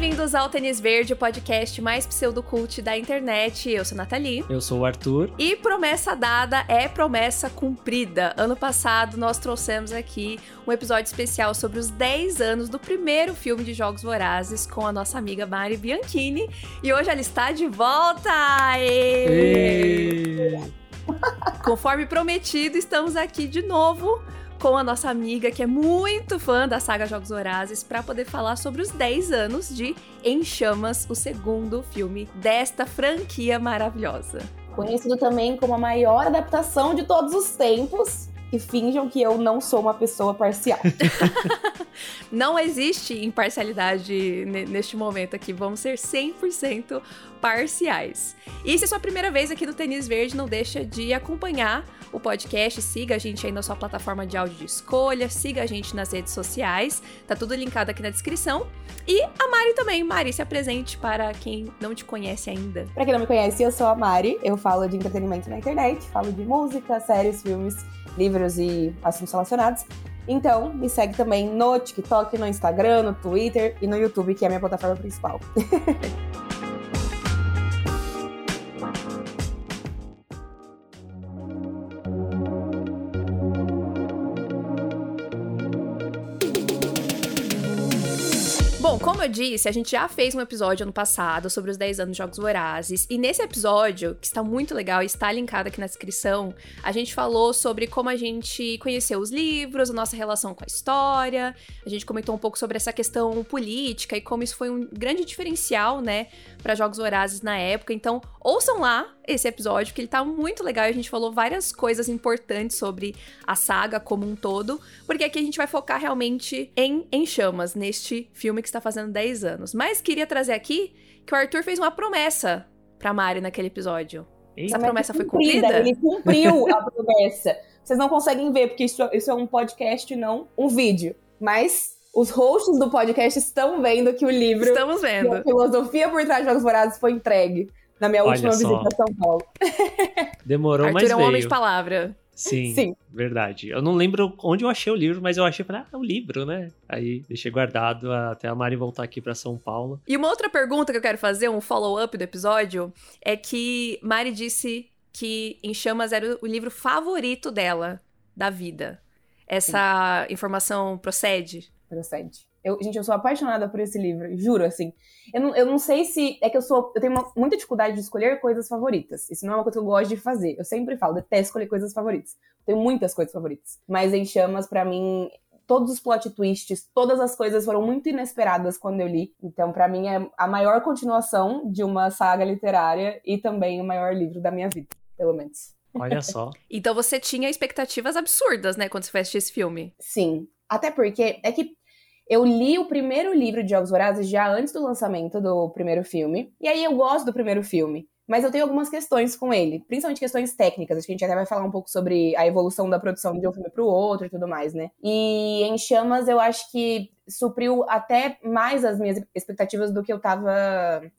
Bem-vindos ao Tênis Verde, o podcast mais pseudocult da internet. Eu sou a Nathalie. Eu sou o Arthur. E promessa dada é promessa cumprida. Ano passado nós trouxemos aqui um episódio especial sobre os 10 anos do primeiro filme de Jogos Vorazes com a nossa amiga Mari Bianchini. E hoje ela está de volta! Êêêê! Conforme prometido, estamos aqui de novo com a nossa amiga que é muito fã da saga Jogos Vorazes para poder falar sobre os 10 anos de Em Chamas, o segundo filme desta franquia maravilhosa. Conhecido também como a maior adaptação de todos os tempos. E finjam que eu não sou uma pessoa parcial. não existe imparcialidade neste momento aqui. Vamos ser 100% parciais. E se é sua primeira vez aqui no Tênis Verde, não deixa de acompanhar o podcast, siga a gente aí na sua plataforma de áudio de escolha, siga a gente nas redes sociais, tá tudo linkado aqui na descrição. E a Mari também. Mari, se apresente para quem não te conhece ainda. Para quem não me conhece, eu sou a Mari, eu falo de entretenimento na internet, falo de música, séries, filmes livros e assuntos relacionados. Então, me segue também no TikTok, no Instagram, no Twitter e no YouTube, que é a minha plataforma principal. Bom, como eu disse, a gente já fez um episódio ano passado sobre os 10 anos de Jogos Vorazes. E nesse episódio, que está muito legal e está linkado aqui na descrição, a gente falou sobre como a gente conheceu os livros, a nossa relação com a história. A gente comentou um pouco sobre essa questão política e como isso foi um grande diferencial, né, para Jogos Vorazes na época. Então, ouçam lá esse episódio, que ele tá muito legal e a gente falou várias coisas importantes sobre a saga como um todo, porque aqui a gente vai focar realmente em, em chamas, neste filme que está fazendo 10 anos. Mas queria trazer aqui que o Arthur fez uma promessa pra Mari naquele episódio. Essa promessa foi cumprida? Ele cumpriu a promessa. Vocês não conseguem ver, porque isso, isso é um podcast e não um vídeo. Mas os hosts do podcast estão vendo que o livro Estamos vendo. a filosofia por trás de Jogos Vorazes foi entregue na minha Olha última só. visita a São Paulo. Demorou, Arthur mas é um veio. homem de palavra. Sim, Sim. verdade. Eu não lembro onde eu achei o livro, mas eu achei, falei, ah, é um livro, né? Aí deixei guardado até a Mari voltar aqui pra São Paulo. E uma outra pergunta que eu quero fazer, um follow-up do episódio, é que Mari disse que Em Chamas era o livro favorito dela da vida. Essa informação procede? Procede. Eu, gente, eu sou apaixonada por esse livro, juro, assim. Eu não, eu não sei se. É que eu sou. Eu tenho uma- muita dificuldade de escolher coisas favoritas. Isso não é uma coisa que eu gosto de fazer. Eu sempre falo, detesto escolher coisas favoritas. Tenho muitas coisas favoritas. Mas em Chamas, pra mim, todos os plot twists, todas as coisas foram muito inesperadas quando eu li. Então, pra mim, é a maior continuação de uma saga literária e também o maior livro da minha vida, pelo menos. Olha só. Então você tinha expectativas absurdas, né, quando você foi assistir esse filme. Sim. Até porque é que eu li o primeiro livro de Jogos Vorazes já antes do lançamento do primeiro filme. E aí eu gosto do primeiro filme. Mas eu tenho algumas questões com ele, principalmente questões técnicas. Acho que a gente até vai falar um pouco sobre a evolução da produção de um filme pro outro e tudo mais, né? E em Chamas eu acho que supriu até mais as minhas expectativas do que eu tava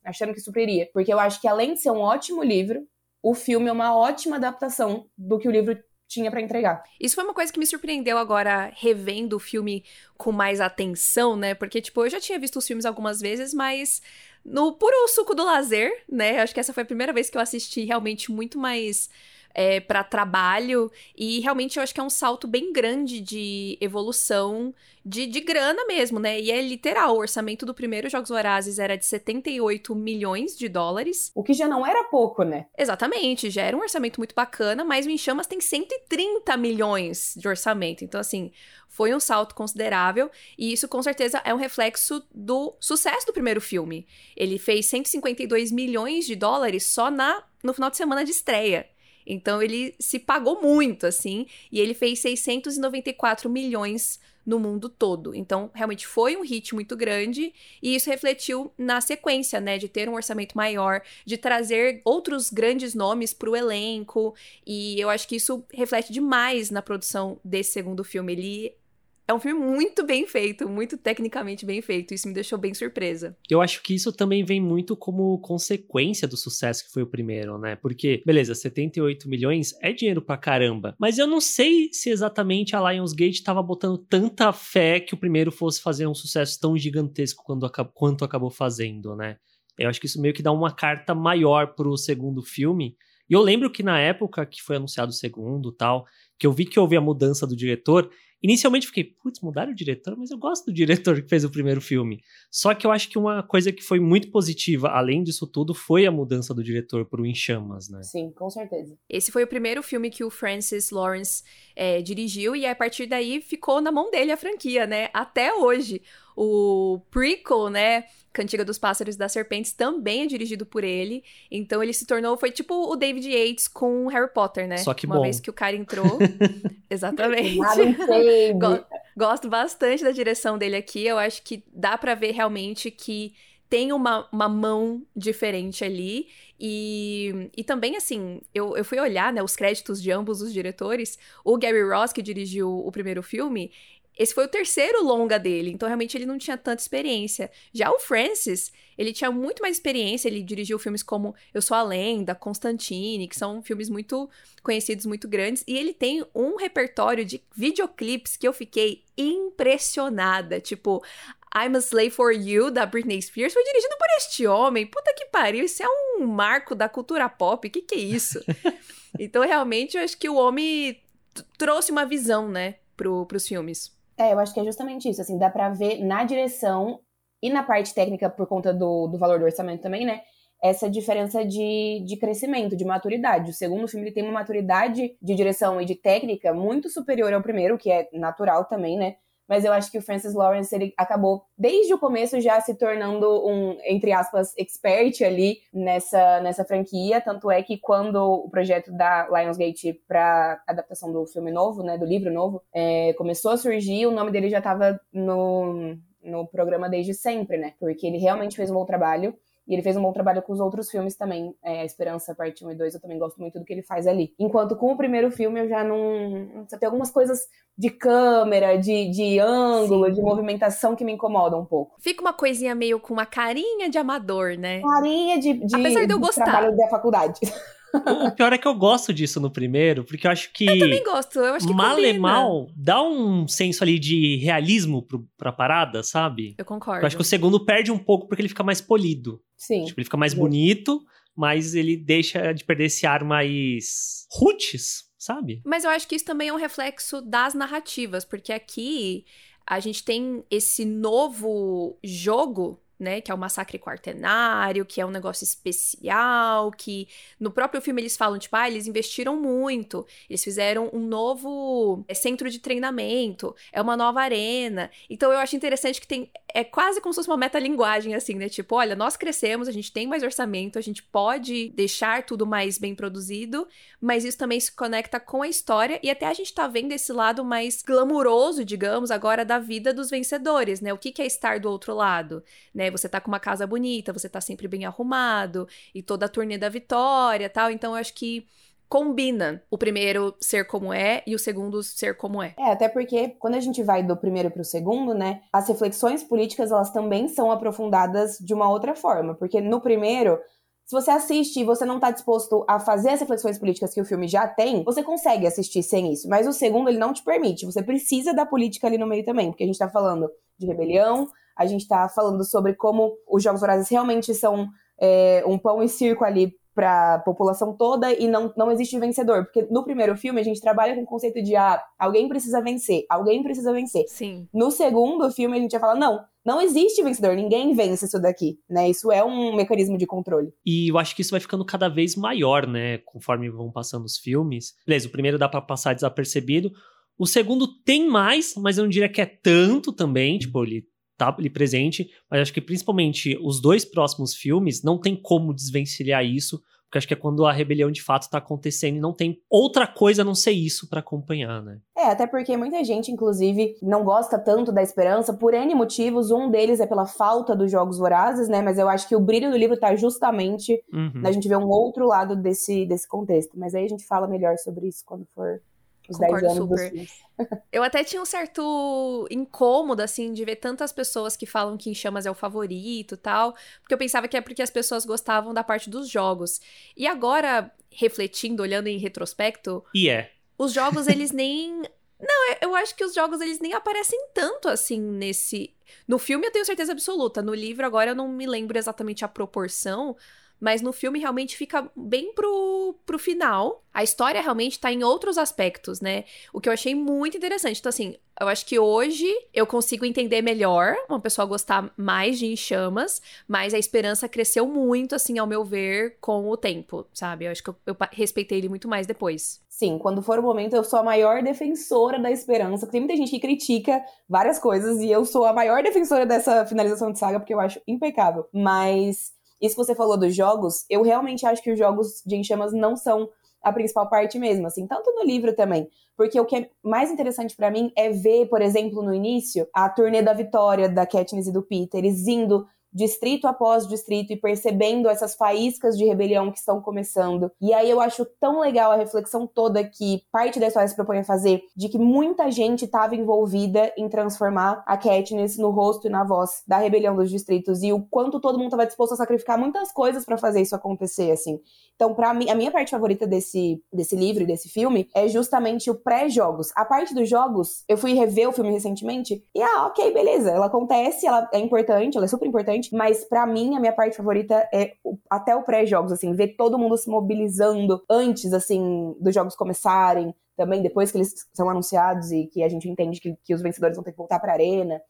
achando que supriria. Porque eu acho que além de ser um ótimo livro, o filme é uma ótima adaptação do que o livro tinha pra entregar. Isso foi uma coisa que me surpreendeu agora, revendo o filme com mais atenção, né? Porque, tipo, eu já tinha visto os filmes algumas vezes, mas no puro suco do lazer, né? Acho que essa foi a primeira vez que eu assisti realmente muito mais é, para trabalho. E realmente eu acho que é um salto bem grande de evolução de, de grana mesmo, né? E é literal. O orçamento do primeiro Jogos Vorazes era de 78 milhões de dólares. O que já não era pouco, né? Exatamente, já era um orçamento muito bacana, mas o Em Chamas tem 130 milhões de orçamento. Então, assim, foi um salto considerável. E isso, com certeza, é um reflexo do sucesso do primeiro filme. Ele fez 152 milhões de dólares só na, no final de semana de estreia. Então, ele se pagou muito, assim, e ele fez 694 milhões no mundo todo. Então, realmente foi um hit muito grande e isso refletiu na sequência, né, de ter um orçamento maior, de trazer outros grandes nomes pro elenco, e eu acho que isso reflete demais na produção desse segundo filme. Ele é um filme muito bem feito, muito tecnicamente bem feito. Isso me deixou bem surpresa. Eu acho que isso também vem muito como consequência do sucesso que foi o primeiro, né? Porque, beleza, 78 milhões é dinheiro pra caramba. Mas eu não sei se exatamente a Lionsgate tava botando tanta fé que o primeiro fosse fazer um sucesso tão gigantesco quando, quanto acabou fazendo, né? Eu acho que isso meio que dá uma carta maior pro segundo filme. E eu lembro que na época que foi anunciado o segundo tal, que eu vi que houve a mudança do diretor, Inicialmente fiquei, putz, mudaram o diretor, mas eu gosto do diretor que fez o primeiro filme. Só que eu acho que uma coisa que foi muito positiva, além disso tudo, foi a mudança do diretor pro Em Chamas, né? Sim, com certeza. Esse foi o primeiro filme que o Francis Lawrence é, dirigiu, e a partir daí ficou na mão dele a franquia, né? Até hoje. O prequel, né? Cantiga dos Pássaros e das Serpentes também é dirigido por ele. Então ele se tornou, foi tipo o David Yates com Harry Potter, né? Só que Uma bom. vez que o cara entrou. Exatamente. Go gosto bastante da direção dele aqui. Eu acho que dá para ver realmente que tem uma, uma mão diferente ali. E, e também, assim, eu, eu fui olhar né, os créditos de ambos os diretores. O Gary Ross, que dirigiu o primeiro filme, esse foi o terceiro longa dele, então realmente ele não tinha tanta experiência. Já o Francis, ele tinha muito mais experiência, ele dirigiu filmes como Eu Sou a Lenda, Constantine, que são filmes muito conhecidos, muito grandes, e ele tem um repertório de videoclipes que eu fiquei impressionada, tipo I'm a Slave for You, da Britney Spears, foi dirigido por este homem. Puta que pariu, isso é um marco da cultura pop, o que que é isso? então, realmente, eu acho que o homem trouxe uma visão, né, pro, pros filmes. É, eu acho que é justamente isso, assim, dá pra ver na direção e na parte técnica, por conta do, do valor do orçamento também, né, essa diferença de, de crescimento, de maturidade. O segundo filme ele tem uma maturidade de direção e de técnica muito superior ao primeiro, que é natural também, né, mas eu acho que o Francis Lawrence ele acabou desde o começo já se tornando um entre aspas expert ali nessa nessa franquia, tanto é que quando o projeto da Lionsgate para adaptação do filme novo, né, do livro novo, é, começou a surgir, o nome dele já estava no no programa desde sempre, né? Porque ele realmente fez um bom trabalho. E ele fez um bom trabalho com os outros filmes também. É, a Esperança, parte 1 e 2, eu também gosto muito do que ele faz ali. Enquanto com o primeiro filme eu já não. Tem algumas coisas de câmera, de, de ângulo, Sim. de movimentação que me incomodam um pouco. Fica uma coisinha meio com uma carinha de amador, né? Carinha de, de, Apesar de eu gostar. trabalho da faculdade. O pior é que eu gosto disso no primeiro, porque eu acho que. Eu também gosto, eu acho que mal combina. e mal dá um senso ali de realismo pro, pra parada, sabe? Eu concordo. Eu acho que o segundo perde um pouco porque ele fica mais polido. Sim. Tipo, ele fica mais Sim. bonito, mas ele deixa de perder esse ar mais roots, sabe? Mas eu acho que isso também é um reflexo das narrativas, porque aqui a gente tem esse novo jogo, né, que é o massacre quartenário, que é um negócio especial, que no próprio filme eles falam, tipo, ah, eles investiram muito, eles fizeram um novo é, centro de treinamento, é uma nova arena. Então eu acho interessante que tem, é quase como se fosse uma metalinguagem, assim, né, tipo, olha, nós crescemos, a gente tem mais orçamento, a gente pode deixar tudo mais bem produzido, mas isso também se conecta com a história e até a gente tá vendo esse lado mais glamuroso, digamos, agora da vida dos vencedores, né, o que é estar do outro lado, né, você tá com uma casa bonita, você tá sempre bem arrumado, e toda a turnê da vitória tal. Então eu acho que combina o primeiro ser como é e o segundo ser como é. É, até porque quando a gente vai do primeiro pro segundo, né, as reflexões políticas elas também são aprofundadas de uma outra forma, porque no primeiro se você assiste e você não tá disposto a fazer as reflexões políticas que o filme já tem, você consegue assistir sem isso. Mas o segundo, ele não te permite. Você precisa da política ali no meio também, porque a gente tá falando de rebelião, a gente tá falando sobre como os Jogos Vorazes realmente são é, um pão e circo ali para a população toda e não, não existe vencedor. Porque no primeiro filme a gente trabalha com o conceito de ah, alguém precisa vencer, alguém precisa vencer. Sim. No segundo filme a gente já fala, não, não existe vencedor, ninguém vence isso daqui, né? Isso é um mecanismo de controle. E eu acho que isso vai ficando cada vez maior, né? Conforme vão passando os filmes. Beleza, o primeiro dá pra passar desapercebido. O segundo tem mais, mas eu não diria que é tanto também. Tipo, ele tá ali presente. Mas acho que principalmente os dois próximos filmes não tem como desvencilhar isso. Porque acho que é quando a rebelião de fato tá acontecendo e não tem outra coisa a não ser isso pra acompanhar, né? É, até porque muita gente, inclusive, não gosta tanto da esperança por N motivos. Um deles é pela falta dos jogos vorazes, né? Mas eu acho que o brilho do livro tá justamente Uhum. na gente ver um outro lado desse, desse contexto. Mas aí a gente fala melhor sobre isso quando for Os Concordo 10 anos super. Eu até tinha um certo incômodo, assim, de ver tantas pessoas que falam que Em Chamas é o favorito e tal, porque eu pensava que é porque as pessoas gostavam da parte dos jogos. E agora, refletindo, olhando em retrospecto, E é. os jogos, eles nem. Não, eu- eu acho que os jogos, eles nem aparecem tanto assim nesse. No filme eu tenho certeza absoluta. No livro, agora eu não me lembro exatamente a proporção. Mas no filme realmente fica bem pro, pro final. A história realmente tá em outros aspectos, né? O que eu achei muito interessante. Então, assim, eu acho que hoje eu consigo entender melhor uma pessoa gostar mais de Em Chamas, mas a esperança cresceu muito, assim, ao meu ver, com o tempo, sabe? Eu acho que eu, eu respeitei ele muito mais depois. Sim, quando for o momento, eu sou a maior defensora da esperança. Tem muita gente que critica várias coisas e eu sou a maior defensora dessa finalização de saga porque eu acho impecável. Mas isso que você falou dos jogos, eu realmente acho que os jogos de Em Chamas não são a principal parte mesmo, assim, tanto no livro também. Porque o que é mais interessante pra mim é ver, por exemplo, no início, a turnê da vitória da Katniss e do Peter, eles indo distrito após distrito e percebendo essas faíscas de rebelião que estão começando. E aí eu acho tão legal a reflexão toda que parte da história se propõe a fazer, de que muita gente estava envolvida em transformar a Katniss no rosto e na voz da rebelião dos distritos e o quanto todo mundo estava disposto a sacrificar muitas coisas para fazer isso acontecer, assim. Então, para mim, a minha parte favorita desse, desse livro e desse filme é justamente o pré-jogos. A parte dos jogos, eu fui rever o filme recentemente e, ah, ok, beleza, ela acontece, ela é importante, ela é super importante, mas para mim, a minha parte favorita é o- até o pré-jogos, assim, ver todo mundo se mobilizando antes, assim, dos jogos começarem, também depois que eles são anunciados e que a gente entende que, que os vencedores vão ter que voltar pra arena.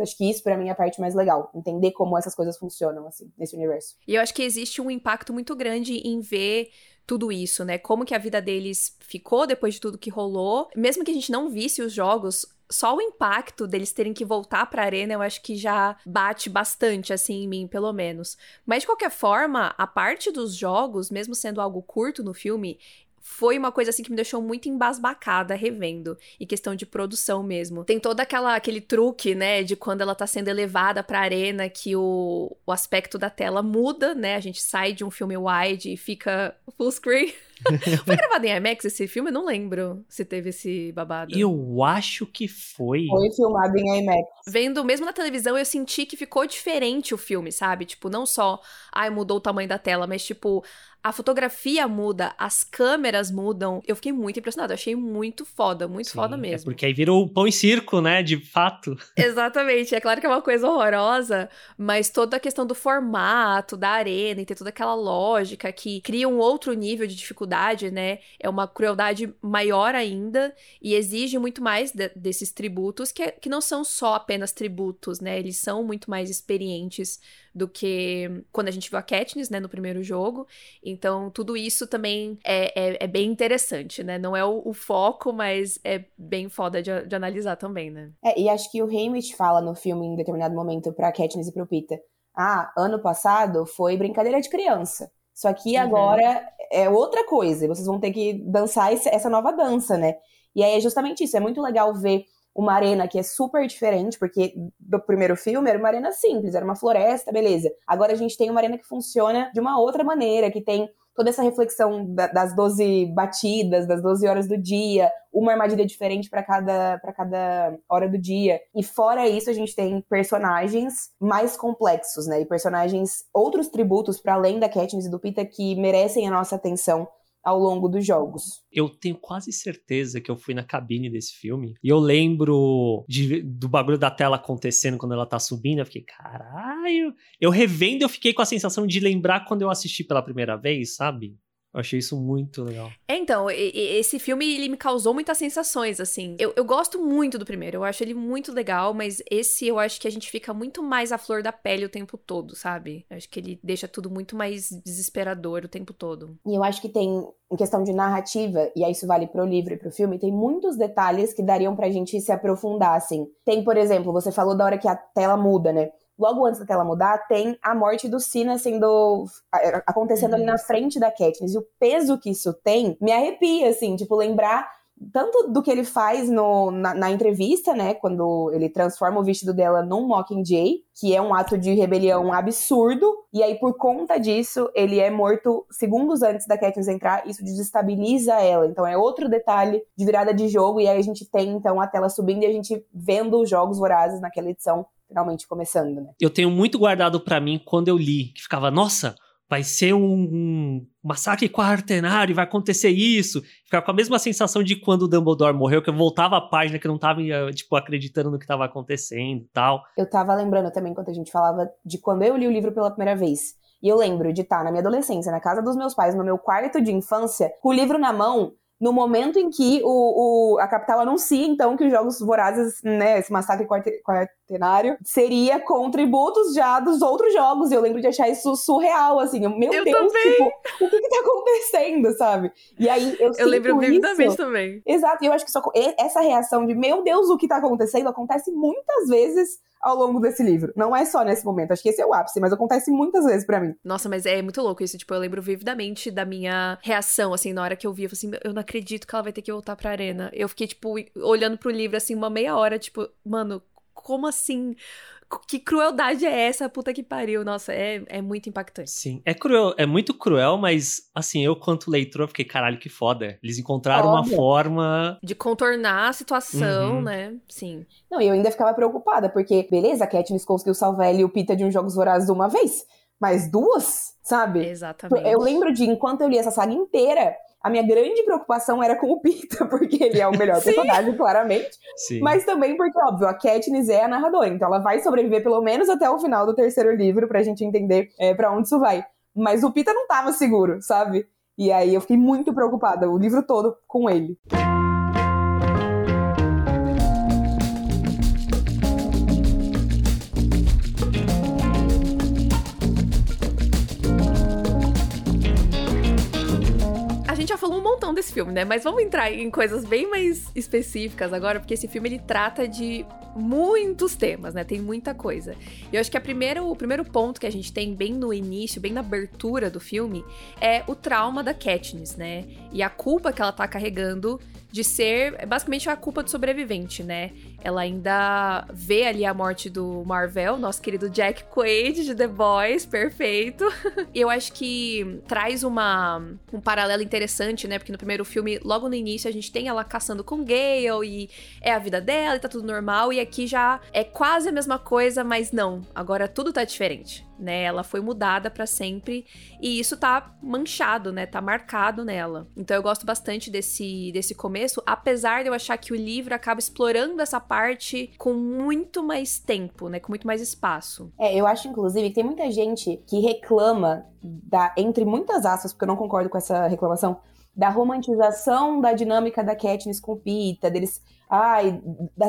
Acho que isso, pra mim, é a parte mais legal. Entender como essas coisas funcionam, assim, nesse universo. E eu acho que existe um impacto muito grande em ver tudo isso, né? Como que a vida deles ficou depois de tudo que rolou. Mesmo que a gente não visse os jogos, só o impacto deles terem que voltar pra arena, eu acho que já bate bastante, assim, em mim, pelo menos. Mas, de qualquer forma, a parte dos jogos, mesmo sendo algo curto no filme, foi uma coisa assim que me deixou muito embasbacada revendo, em questão de produção mesmo. Tem todo aquela, aquele truque, né, de quando ela tá sendo elevada pra arena, que o, o aspecto da tela muda, né, a gente sai de um filme wide e fica full screen. Foi gravado em IMAX esse filme? Eu não lembro se teve esse babado. Eu acho que foi. Foi filmado em IMAX. Vendo mesmo na televisão, eu senti que ficou diferente o filme, sabe? Tipo, não só, ai, mudou o tamanho da tela, mas tipo, a fotografia muda, as câmeras mudam. Eu fiquei muito impressionada, achei muito foda, muito Sim, foda É mesmo. porque aí virou pão e circo, né? De fato. Exatamente, é claro que é uma coisa horrorosa, mas toda a questão do formato, da arena e ter toda aquela lógica que cria um outro nível de dificuldade, né? É uma crueldade maior ainda e exige muito mais de- desses tributos, que, é- que não são só apenas tributos, né? Eles são muito mais experientes do que quando a gente viu a Katniss, né, no primeiro jogo. Então, tudo isso também é, é, é bem interessante, né? Não é o, o foco, mas é bem foda de, de analisar também, né? É, e acho que o Haymitch fala no filme em determinado momento pra Katniss e pro Peter. Ah, ano passado foi brincadeira de criança. Isso aqui Uhum. agora é outra coisa. e Vocês vão ter que dançar essa nova dança, né? E aí é justamente isso. É muito legal ver uma arena que é super diferente, porque do primeiro filme era uma arena simples, era uma floresta, beleza. Agora a gente tem uma arena que funciona de uma outra maneira, que tem toda essa reflexão da- das 12 batidas, das 12 horas do dia, uma armadilha diferente para cada, cada hora do dia. E fora isso, a gente tem personagens mais complexos, né? E personagens, outros tributos para além da Katniss e do Peter que merecem a nossa atenção ao longo dos jogos. Eu tenho quase certeza que eu fui na cabine desse filme. E eu lembro de- do bagulho da tela acontecendo quando ela tá subindo. Eu fiquei, caralho. Eu revendo, eu fiquei com a sensação de lembrar quando eu assisti pela primeira vez, sabe? Eu achei isso muito legal. É, então, esse filme, ele me causou muitas sensações, assim. Eu, eu gosto muito do primeiro, eu acho ele muito legal, mas esse eu acho que a gente fica muito mais à flor da pele o tempo todo, sabe? Eu acho que ele deixa tudo muito mais desesperador o tempo todo. E eu acho que tem, em questão de narrativa, e aí isso vale pro livro e pro filme, tem muitos detalhes que dariam pra gente se aprofundar, assim. Tem, por exemplo, você falou da hora que a tela muda, né? Logo antes da tela mudar, tem a morte do Sina sendo. acontecendo ali Uhum. na frente da Katniss. E o peso que isso tem me arrepia, assim, tipo, lembrar tanto do que ele faz no, na, na, entrevista, né, quando ele transforma o vestido dela num Mockingjay, que é um ato de rebelião absurdo, e aí por conta disso, ele é morto segundos antes da Katniss entrar, isso desestabiliza ela, então é outro detalhe de virada de jogo, e aí a gente tem, então, a tela subindo e a gente vendo os Jogos Vorazes naquela edição finalmente começando, né. Eu tenho muito guardado para mim quando eu li, que ficava, nossa vai ser um, um massacre quartenário, vai acontecer isso. Ficar com a mesma sensação de quando o Dumbledore morreu, que eu voltava a página que eu não tava, eh, tipo, acreditando no que estava acontecendo e tal. Eu tava lembrando também, quando a gente falava de quando eu li o livro pela primeira vez. E eu lembro de estar na minha adolescência, na casa dos meus pais, no meu quarto de infância, com o livro na mão, no momento em que o, o, a capital anuncia, então, que os Jogos Vorazes, né, esse massacre quartenário, seria com tributos já dos outros jogos. E eu lembro de achar isso surreal, assim. Meu eu Deus, também. tipo, o que que tá acontecendo, sabe? E aí eu Eu lembro vividamente também. Exato, e eu acho que só, essa reação de, meu Deus, o que tá acontecendo, acontece muitas vezes ao longo desse livro. Não é só nesse momento, acho que esse é o ápice, mas acontece muitas vezes para mim. Nossa, mas é muito louco isso. Tipo, eu lembro vividamente da minha reação, assim, na hora que eu vi. Eu falei assim, eu não acredito que ela vai ter que voltar pra arena. Eu fiquei, tipo, olhando pro livro, assim, uma meia hora, tipo, mano, como assim? que crueldade é essa? Puta que pariu. Nossa, é, é muito impactante. Sim, é cruel, é muito cruel, mas assim, eu quanto leitor fiquei, caralho, que foda. Eles encontraram Óbvio. uma forma de contornar a situação, uhum. né? Sim. Não, e eu ainda ficava preocupada, porque, beleza, a Katniss conseguiu salvar ele e o Pita de um Jogos Vorazes uma vez, mas duas, sabe? Exatamente. Eu lembro de, enquanto eu li essa saga inteira, a minha grande preocupação era com o Pita, porque ele é o melhor personagem, claramente. Sim. Mas também porque, óbvio, a Katniss é a narradora, então ela vai sobreviver pelo menos até o final do terceiro livro pra gente entender é, para onde isso vai. Mas o Pita não tava seguro, sabe? E aí eu fiquei muito preocupada, o livro todo com ele. Falou um montão desse filme, né? Mas vamos entrar em coisas bem mais específicas agora, porque esse filme ele trata de muitos temas, né? Tem muita coisa. E eu acho que a primeira, o primeiro ponto que a gente tem bem no início, bem na abertura do filme, é o trauma da Katniss, né? E a culpa que ela tá carregando de ser é basicamente a culpa do sobrevivente, né? Ela ainda vê ali a morte do Marvel, nosso querido Jack Quaid de The Boys, perfeito. e eu acho que traz uma, um paralelo interessante, né? Porque no primeiro filme, logo no início, a gente tem ela caçando com Gale e é a vida dela e tá tudo normal. E aqui já é quase a mesma coisa, mas não. Agora tudo tá diferente né? Ela foi mudada para sempre e isso tá manchado, né? Tá marcado nela. Então eu gosto bastante desse desse começo, apesar de eu achar que o livro acaba explorando essa parte com muito mais tempo, né? Com muito mais espaço. É, eu acho inclusive que tem muita gente que reclama da entre muitas aspas, porque eu não concordo com essa reclamação, da romantização da dinâmica da Katniss com Pita, deles ai,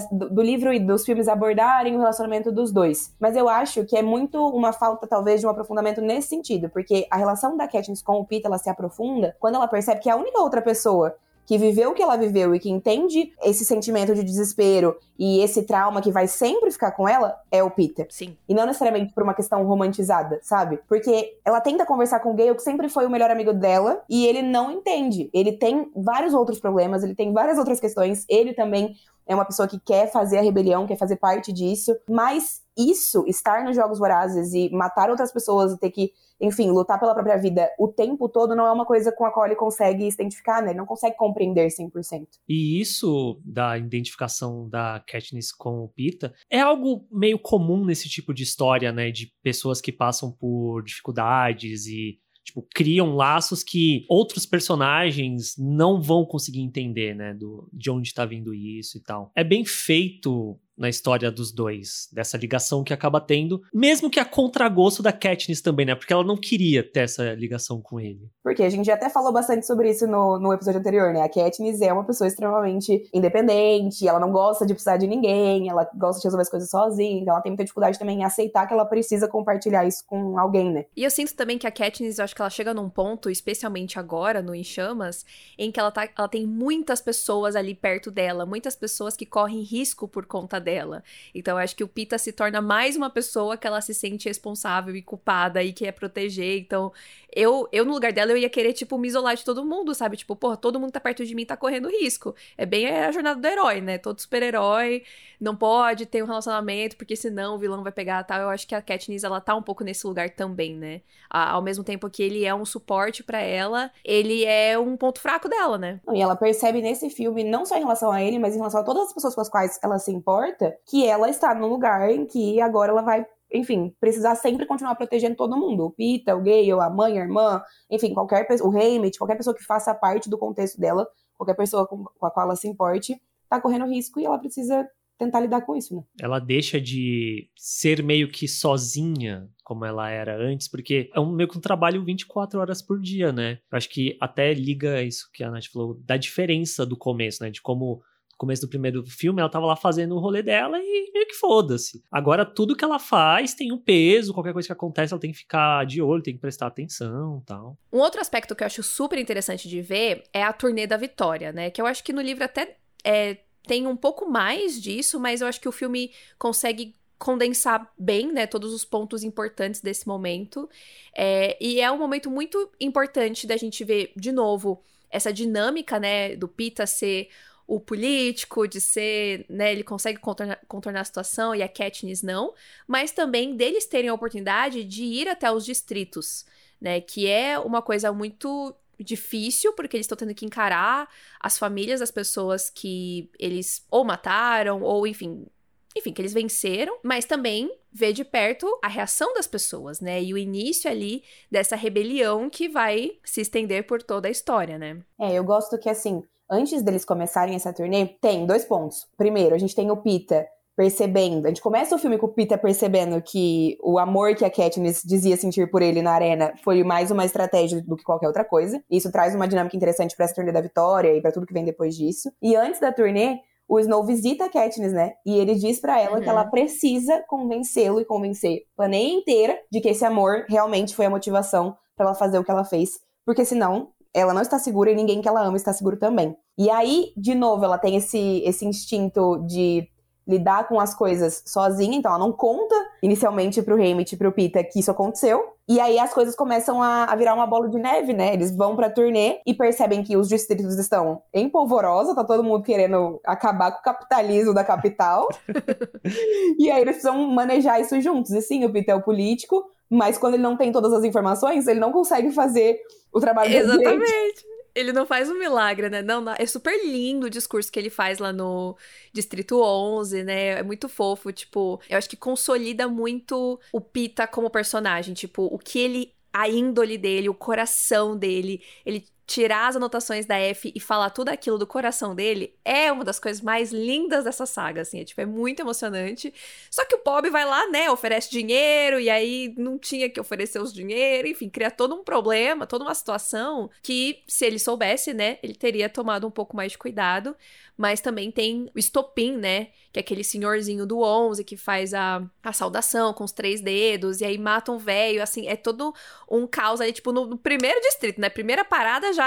do, do livro e dos filmes abordarem o relacionamento dos dois. Mas eu acho que é muito uma falta, talvez, de um aprofundamento nesse sentido, porque a relação da Katniss com o Pita, ela se aprofunda quando ela percebe que a única outra pessoa que viveu o que ela viveu e que entende esse sentimento de desespero e esse trauma que vai sempre ficar com ela é o Peter. Sim. E não necessariamente por uma questão romantizada, sabe? Porque ela tenta conversar com o Gale, que sempre foi o melhor amigo dela, e ele não entende. Ele tem vários outros problemas, ele tem várias outras questões, ele também é uma pessoa que quer fazer a rebelião, quer fazer parte disso, mas isso, estar nos Jogos Vorazes e matar outras pessoas e ter que enfim, lutar pela própria vida o tempo todo não é uma coisa com a qual ele consegue se identificar, né? Ele não consegue compreender 100%. E isso da identificação da Katniss com o Pita é algo meio comum nesse tipo de história, né? De pessoas que passam por dificuldades e tipo, criam laços que outros personagens não vão conseguir entender, né? Do, de onde tá vindo isso e tal. É bem feito na história dos dois, dessa ligação que acaba tendo, mesmo que a contragosto da Katniss também, né? Porque ela não queria ter essa ligação com ele. Porque a gente já até falou bastante sobre isso no, no episódio anterior, né? A Katniss é uma pessoa extremamente independente, ela não gosta de precisar de ninguém, ela gosta de resolver as coisas sozinha, então ela tem muita dificuldade também em aceitar que ela precisa compartilhar isso com alguém, né? E eu sinto também que a Katniss, eu acho que ela chega num ponto, especialmente agora, no Em Chamas, em que ela, tá, ela tem muitas pessoas ali perto dela, muitas pessoas que correm risco por conta dela. Então acho que o Pita se torna mais uma pessoa que ela se sente responsável e culpada e quer proteger. Então eu, eu no lugar dela, eu ia querer, tipo, me isolar de todo mundo, sabe? Tipo, porra, todo mundo tá perto de mim tá correndo risco. É bem a jornada do herói, né? Todo super-herói não pode ter um relacionamento, porque senão o vilão vai pegar tal. Eu acho que a Katniss, ela tá um pouco nesse lugar também, né? ao mesmo tempo que ele é um suporte para ela, ele é um ponto fraco dela, né? E ela percebe nesse filme, não só em relação a ele, mas em relação a todas as pessoas com as quais ela se importa, que ela está num lugar em que agora ela vai enfim, precisar sempre continuar protegendo todo mundo. O Pita, o Gale, a mãe, a irmã, enfim, qualquer pessoa, o Hammett, qualquer pessoa que faça parte do contexto dela, qualquer pessoa com, com a qual ela se importe, tá correndo risco e ela precisa tentar lidar com isso, né? Ela deixa de ser meio que sozinha como ela era antes, porque é um meio que um trabalho 24 horas por dia, né? Eu acho que até liga isso que a Nath falou, da diferença do começo, né? De como começo do primeiro filme, ela tava lá fazendo o rolê dela e meio que foda-se. Agora, tudo que ela faz tem um peso, qualquer coisa que acontece, ela tem que ficar de olho, tem que prestar atenção tal. Um outro aspecto que eu acho super interessante de ver é a turnê da Vitória, né? Que eu acho que no livro até é, tem um pouco mais disso, mas eu acho que o filme consegue condensar bem, né, todos os pontos importantes desse momento. É, e é um momento muito importante da gente ver, de novo, essa dinâmica, né, do Pita ser o político, de ser, né, ele consegue contornar, contornar, a situação e a Katniss não, mas também deles terem a oportunidade de ir até os distritos, né, que é uma coisa muito difícil, porque eles estão tendo que encarar as famílias das pessoas que eles ou mataram, ou enfim, enfim, que eles venceram, mas também ver de perto a reação das pessoas, né? E o início ali dessa rebelião que vai se estender por toda a história, né? É, eu gosto que assim, antes deles começarem essa turnê, tem dois pontos. Primeiro, a gente tem o Pita percebendo, a gente começa o filme com o Peter percebendo que o amor que a Katniss dizia sentir por ele na arena foi mais uma estratégia do que qualquer outra coisa. Isso traz uma dinâmica interessante para essa turnê da vitória e para tudo que vem depois disso. E antes da turnê, o Snow visita a Katniss, né? E ele diz para ela uhum. que ela precisa convencê-lo e convencer a planeia inteira de que esse amor realmente foi a motivação para ela fazer o que ela fez, porque senão ela não está segura e ninguém que ela ama está seguro também. E aí, de novo, ela tem esse, esse instinto de lidar com as coisas sozinha, então ela não conta inicialmente pro Hammett e pro Pita que isso aconteceu. E aí as coisas começam a, a, virar uma bola de neve, né? Eles vão pra turnê e percebem que os distritos estão em polvorosa, tá todo mundo querendo acabar com o capitalismo da capital. e aí eles precisam manejar isso juntos. E sim, o Pita é o político, mas quando ele não tem todas as informações, ele não consegue fazer o trabalho dele Exatamente. Ele não faz um milagre, né? Não, não, é super lindo o discurso que ele faz lá no Distrito 11, né? É muito fofo, tipo, eu acho que consolida muito o Pita como personagem, tipo, o que ele a índole dele, o coração dele, ele tirar as anotações da F e falar tudo aquilo do coração dele é uma das coisas mais lindas dessa saga, assim, é, tipo, é muito emocionante. Só que o Bob vai lá, né, oferece dinheiro e aí não tinha que oferecer os dinheiro, enfim, cria todo um problema, toda uma situação que se ele soubesse, né, ele teria tomado um pouco mais de cuidado, mas também tem o estopim, né, que é aquele senhorzinho do 11 que faz a, a saudação com os três dedos, e aí mata um velho, assim, é todo um caos ali, tipo, no, no primeiro distrito, né? Primeira parada já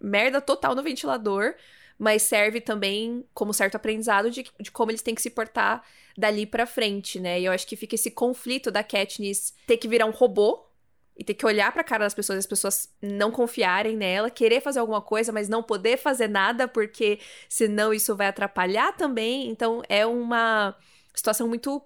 merda total no ventilador, mas serve também como certo aprendizado de, de como eles têm que se portar dali pra frente, né? E eu acho que fica esse conflito da Katniss ter que virar um robô e ter que olhar para a cara das pessoas, as pessoas não confiarem nela, querer fazer alguma coisa, mas não poder fazer nada porque senão isso vai atrapalhar também. Então é uma situação muito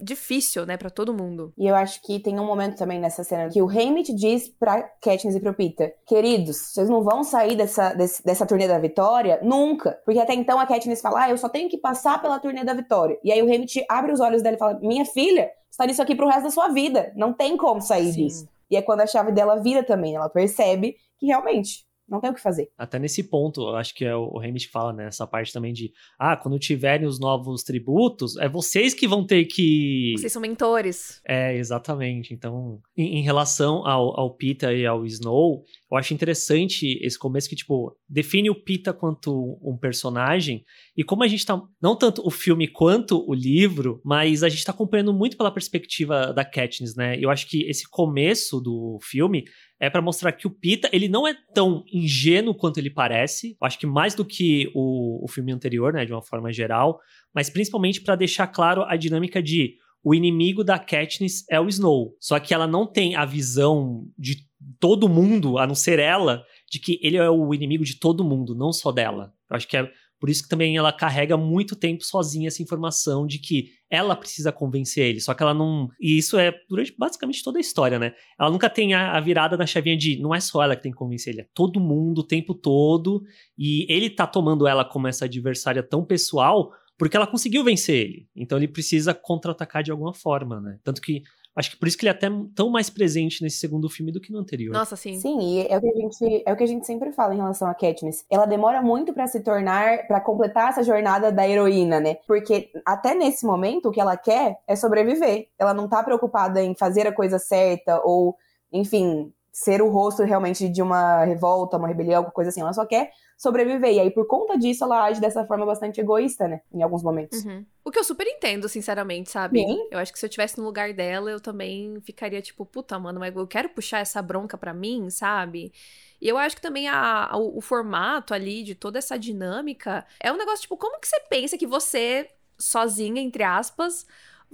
difícil, né, para todo mundo. E eu acho que tem um momento também nessa cena que o Hammett diz pra Katniss e pro Peter, queridos, vocês não vão sair dessa, desse, dessa turnê da vitória nunca. Porque até então a Katniss fala, ah, eu só tenho que passar pela turnê da vitória. E aí o Hammett abre os olhos dela e fala, minha filha, está nisso aqui pro resto da sua vida. Não tem como sair Sim. disso. E é quando a chave dela vira também, ela percebe que realmente não tem o que fazer. Até nesse ponto, eu acho que é o, Hamish fala, né? Essa parte também de, ah, quando tiverem os novos tributos, é vocês que vão ter que. Vocês são mentores. É, exatamente. Então, em, em relação ao, ao Pita e ao Snow, eu acho interessante esse começo que, tipo, define o Pita quanto um personagem. E como a gente tá. Não tanto o filme quanto o livro, mas a gente tá acompanhando muito pela perspectiva da Katniss, né? Eu acho que esse começo do filme é para mostrar que o Pita, ele não é tão ingênuo quanto ele parece. Eu acho que mais do que o, o filme anterior, né, de uma forma geral, mas principalmente para deixar claro a dinâmica de o inimigo da Katniss é o Snow. Só que ela não tem a visão de todo mundo, a não ser ela, de que ele é o inimigo de todo mundo, não só dela. Eu acho que é por isso que também ela carrega muito tempo sozinha essa informação de que ela precisa convencer ele. Só que ela não. E isso é durante basicamente toda a história, né? Ela nunca tem a, virada na chavinha de não é só ela que tem que convencer ele, é todo mundo o tempo todo. E ele tá tomando ela como essa adversária tão pessoal porque ela conseguiu vencer ele. Então ele precisa contra-atacar de alguma forma, né? Tanto que Acho que por isso que ele é até tão mais presente nesse segundo filme do que no anterior. Nossa, sim. Sim, e é o que a gente, é o que a gente sempre fala em relação a Katniss. Ela demora muito para se tornar, para completar essa jornada da heroína, né? Porque até nesse momento o que ela quer é sobreviver. Ela não tá preocupada em fazer a coisa certa ou, enfim, ser o rosto realmente de uma revolta, uma rebelião, alguma coisa assim. Ela só quer sobreviver. E aí, por conta disso, ela age dessa forma bastante egoísta, né? Em alguns momentos. Uhum. O que eu super entendo, sinceramente, sabe? Sim. Eu acho que se eu tivesse no lugar dela, eu também ficaria tipo, puta, mano, mas eu quero puxar essa bronca pra mim, sabe? E eu acho que também a, a, o formato ali de toda essa dinâmica é um negócio, tipo, como que você pensa que você, sozinha, entre aspas,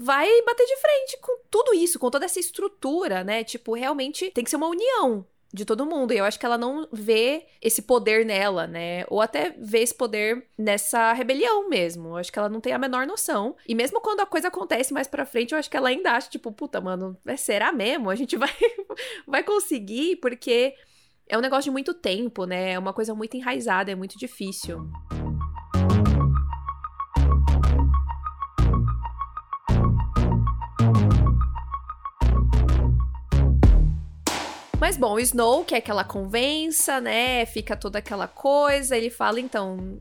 vai bater de frente com tudo isso, com toda essa estrutura, né? Tipo, realmente tem que ser uma união de todo mundo. E eu acho que ela não vê esse poder nela, né? Ou até vê esse poder nessa rebelião mesmo. Eu acho que ela não tem a menor noção. E mesmo quando a coisa acontece mais pra frente, eu acho que ela ainda acha, tipo, puta, mano, será mesmo? A gente vai, vai conseguir? Porque é um negócio de muito tempo, né? É uma coisa muito enraizada, é muito difícil. Mas bom, o Snow quer que ela convença, né? Fica toda aquela coisa. Ele fala, então,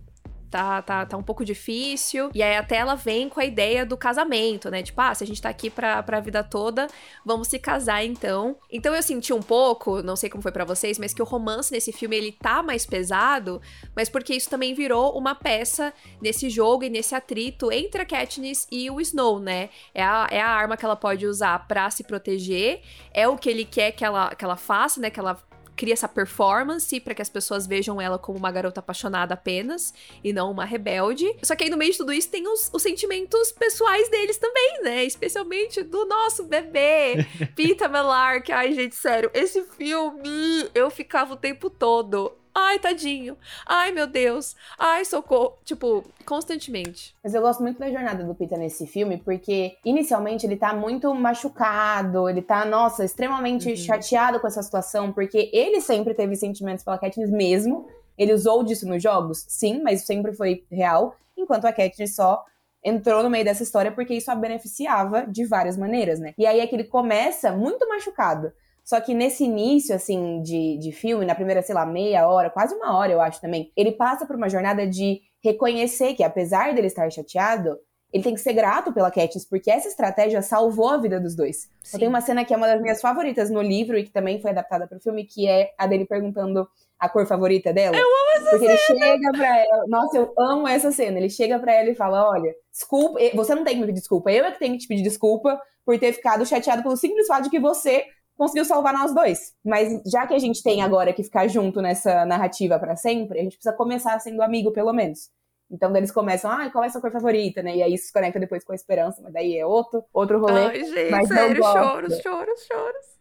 tá, tá, tá um pouco difícil. E aí até ela vem com a ideia do casamento, né? Tipo, ah, se a gente tá aqui pra, pra vida toda, vamos se casar então. Então eu senti um pouco, não sei como foi para vocês, mas que o romance nesse filme ele tá mais pesado, mas porque isso também virou uma peça nesse jogo e nesse atrito entre a Katniss e o Snow, né? É a, é a arma que ela pode usar para se proteger, é o que ele quer que ela, que ela faça, né? Que ela cria essa performance para que as pessoas vejam ela como uma garota apaixonada apenas e não uma rebelde. Só que aí no meio de tudo isso tem os, os sentimentos pessoais deles também, né? Especialmente do nosso bebê, Pita Melark. Ai, gente, sério, esse filme eu ficava o tempo todo Ai, tadinho. Ai, meu Deus. Ai, socorro. Tipo, constantemente. Mas eu gosto muito da jornada do Peter nesse filme, porque inicialmente ele tá muito machucado, ele tá, nossa, extremamente uhum. chateado com essa situação, porque ele sempre teve sentimentos pela Katniss mesmo. Ele usou disso nos jogos? Sim, mas sempre foi real. Enquanto a Katniss só entrou no meio dessa história porque isso a beneficiava de várias maneiras, né? E aí é que ele começa muito machucado. Só que nesse início, assim, de, de filme, na primeira, sei lá, meia hora, quase uma hora, eu acho também, ele passa por uma jornada de reconhecer que, apesar dele estar chateado, ele tem que ser grato pela Katniss, porque essa estratégia salvou a vida dos dois. Eu tenho uma cena que é uma das minhas favoritas no livro e que também foi adaptada para o filme, que é a dele perguntando a cor favorita dela. Eu amo essa porque cena! Porque ele chega pra ela. Nossa, eu amo essa cena. Ele chega pra ela e fala: Olha, desculpa, você não tem que me pedir desculpa. Eu é que tenho que te pedir desculpa por ter ficado chateado pelo simples fato de que você conseguiu salvar nós dois. Mas já que a gente tem agora que ficar junto nessa narrativa para sempre, a gente precisa começar sendo amigo, pelo menos. Então, eles começam, ah, qual é a sua cor favorita, né? E aí isso se conecta depois com a esperança, mas daí é outro, outro rolê. Ai, gente, mas sério, choros, choros, choros.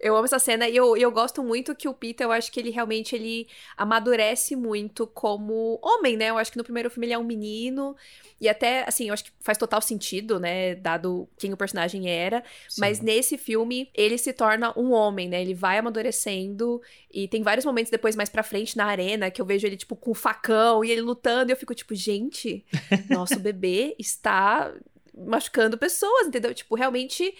Eu amo essa cena e eu, eu gosto muito que o Peter, eu acho que ele realmente ele amadurece muito como homem, né? Eu acho que no primeiro filme ele é um menino e até, assim, eu acho que faz total sentido, né? Dado quem o personagem era. Sim. Mas nesse filme ele se torna um homem, né? Ele vai amadurecendo e tem vários momentos depois mais pra frente na arena que eu vejo ele, tipo, com um facão e ele lutando e eu fico tipo, gente, nosso bebê está machucando pessoas, entendeu? Tipo, realmente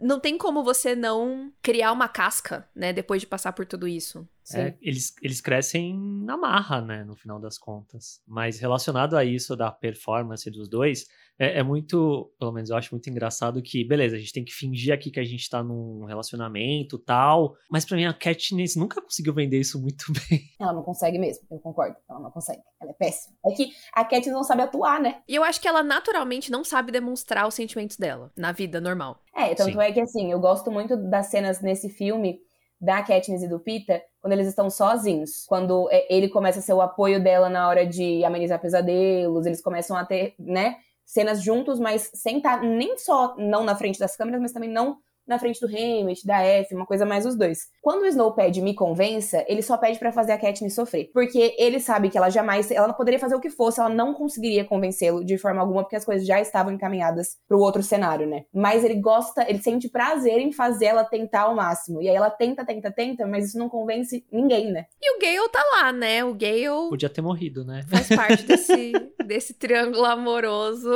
não tem como você não criar uma casca, né, depois de passar por tudo isso. É, eles, eles crescem na marra, né, no final das contas. Mas relacionado a isso da performance dos dois, é, é, muito, pelo menos eu acho muito engraçado que, beleza, a gente tem que fingir aqui que a gente tá num relacionamento tal, mas para mim a Katniss nunca conseguiu vender isso muito bem. Ela não consegue mesmo, eu concordo, ela não consegue, ela é péssima. É que a Katniss não sabe atuar, né? E eu acho que ela naturalmente não sabe demonstrar os sentimentos dela na vida normal. É, tanto Sim. é que assim, eu gosto muito das cenas nesse filme da Katniss e do Peter quando eles estão sozinhos. Quando é, ele começa a ser o apoio dela na hora de amenizar pesadelos, eles começam a ter, né, cenas juntos, mas sem estar tá nem só não na frente das câmeras, mas também não na frente do Hamlet, da F, uma coisa mais os dois. Quando o Snow pede me convença, ele só pede para fazer a Katniss sofrer. Porque ele sabe que ela jamais, ela poderia fazer o que fosse, ela não conseguiria convencê-lo de forma alguma, porque as coisas já estavam encaminhadas pro outro cenário, né? Mas ele gosta, ele sente prazer em fazer ela tentar ao máximo. E aí ela tenta, tenta, tenta, mas isso não convence ninguém, né? E o Gale tá lá, né? O Gale. Podia ter morrido, né? Faz parte desse, desse triângulo amoroso.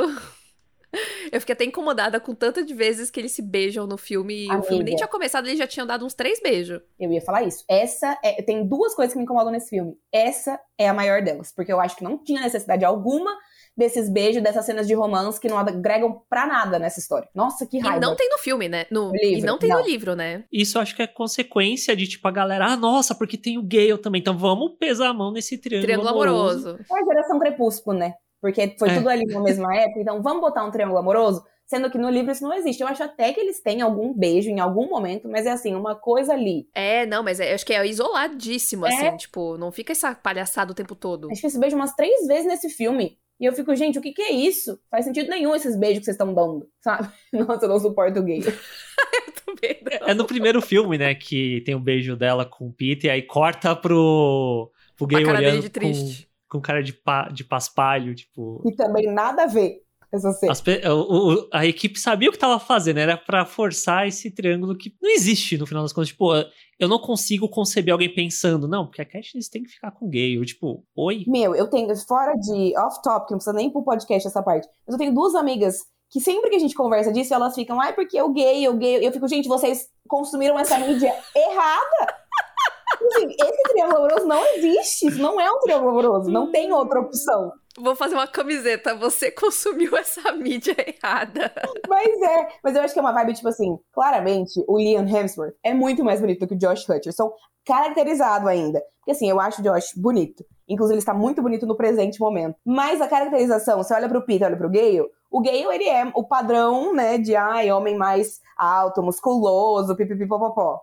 Eu fiquei até incomodada com tantas de vezes que eles se beijam no filme. E o filme nem tinha começado, eles já tinham dado uns três beijos. Eu ia falar isso. Essa é, tem duas coisas que me incomodam nesse filme. Essa é a maior delas, porque eu acho que não tinha necessidade alguma desses beijos, dessas cenas de romance que não agregam pra nada nessa história. Nossa, que raiva. E não tem no filme, né? No, no livro, e não tem não. no livro, né? Isso acho que é consequência de, tipo, a galera, ah, nossa, porque tem o Gale também, então vamos pesar a mão nesse triângulo, triângulo amoroso. amoroso. É a geração crepúsculo, né? Porque foi é. tudo ali na mesma época, então vamos botar um triângulo amoroso? Sendo que no livro isso não existe. Eu acho até que eles têm algum beijo em algum momento, mas é assim, uma coisa ali. É, não, mas é, eu acho que é isoladíssimo, é. assim, tipo, não fica essa palhaçada o tempo todo. Acho que esse beijo umas três vezes nesse filme. E eu fico, gente, o que, que é isso? Faz sentido nenhum esses beijos que vocês estão dando, sabe? Nossa, eu não suporto gay. é no primeiro filme, né, que tem o um beijo dela com o Peter, e aí corta pro, pro gay olhando de triste. Com, com cara de, pa, de paspalho, tipo... E também nada a ver. As, o, o, a equipe sabia o que tava fazendo, era para forçar esse triângulo que não existe no final das contas. Tipo, eu não consigo conceber alguém pensando, não, porque a Katniss tem que ficar com gay. Eu, tipo, oi? Meu, eu tenho, fora de off-topic, não precisa nem pro podcast essa parte, mas eu tenho duas amigas que sempre que a gente conversa disso, elas ficam, ai, porque eu gay, eu gay. Eu fico, gente, vocês consumiram essa mídia errada. Assim, esse triângulo amoroso não existe. Isso não é um triângulo amoroso. Não tem outra opção. Vou fazer uma camiseta. Você consumiu essa mídia errada. Mas é. Mas eu acho que é uma vibe, tipo assim, claramente, o Liam Hemsworth é muito mais bonito do que o Josh Hutcherson. Caracterizado ainda. Porque assim, eu acho o Josh bonito. Inclusive, ele está muito bonito no presente momento. Mas a caracterização, você olha pro Peter, olha pro Gale, o Gale, ele é o padrão, né, de, ai, homem mais alto, musculoso, pipipipopopó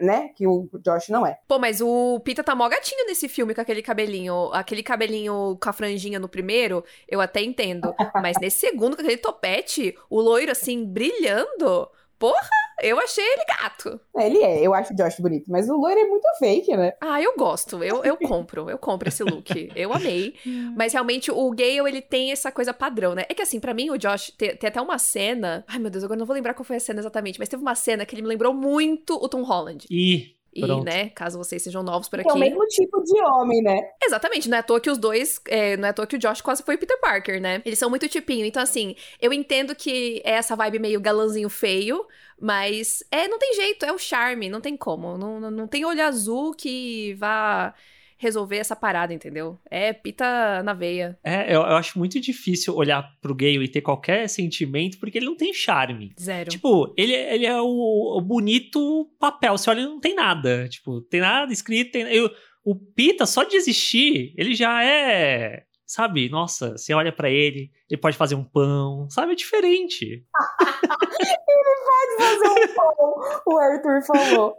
né? Que o Josh não é. Pô, mas o Pita tá mó gatinho nesse filme com aquele cabelinho. Aquele cabelinho com a franjinha no primeiro, eu até entendo. mas nesse segundo, com aquele topete, o loiro assim, brilhando. Porra, eu achei ele gato. É, ele é, eu acho o Josh bonito, mas o loiro é muito fake, né? Ah, eu gosto, eu, eu compro, eu compro esse look, eu amei. Mas realmente o Gale, ele tem essa coisa padrão, né? É que assim, para mim o Josh, tem, tem, até uma cena, ai meu Deus, agora não vou lembrar qual foi a cena exatamente, mas teve uma cena que ele me lembrou muito o Tom Holland. E e, né, caso vocês sejam novos por aqui. É o mesmo tipo de homem, né? Exatamente, não é à toa que os dois, é, não é à toa que o Josh quase foi Peter Parker, né? Eles são muito tipinho, então assim, eu entendo que é essa vibe meio galãzinho feio, mas é, não tem jeito, é o charme, não tem como. Não, não, não tem olho azul que vá resolver essa parada, entendeu? É pita na veia. É, eu, eu, acho muito difícil olhar pro gay e ter qualquer sentimento, porque ele não tem charme. Zero. Tipo, ele, ele é o, o bonito papel. Você olha, não tem nada. Tipo, tem nada escrito. Tem, eu, o Pita, só de existir, ele já é. Sabe, nossa, você olha para ele, ele pode fazer um pão, sabe? É diferente. ele pode fazer um pão, o Arthur falou.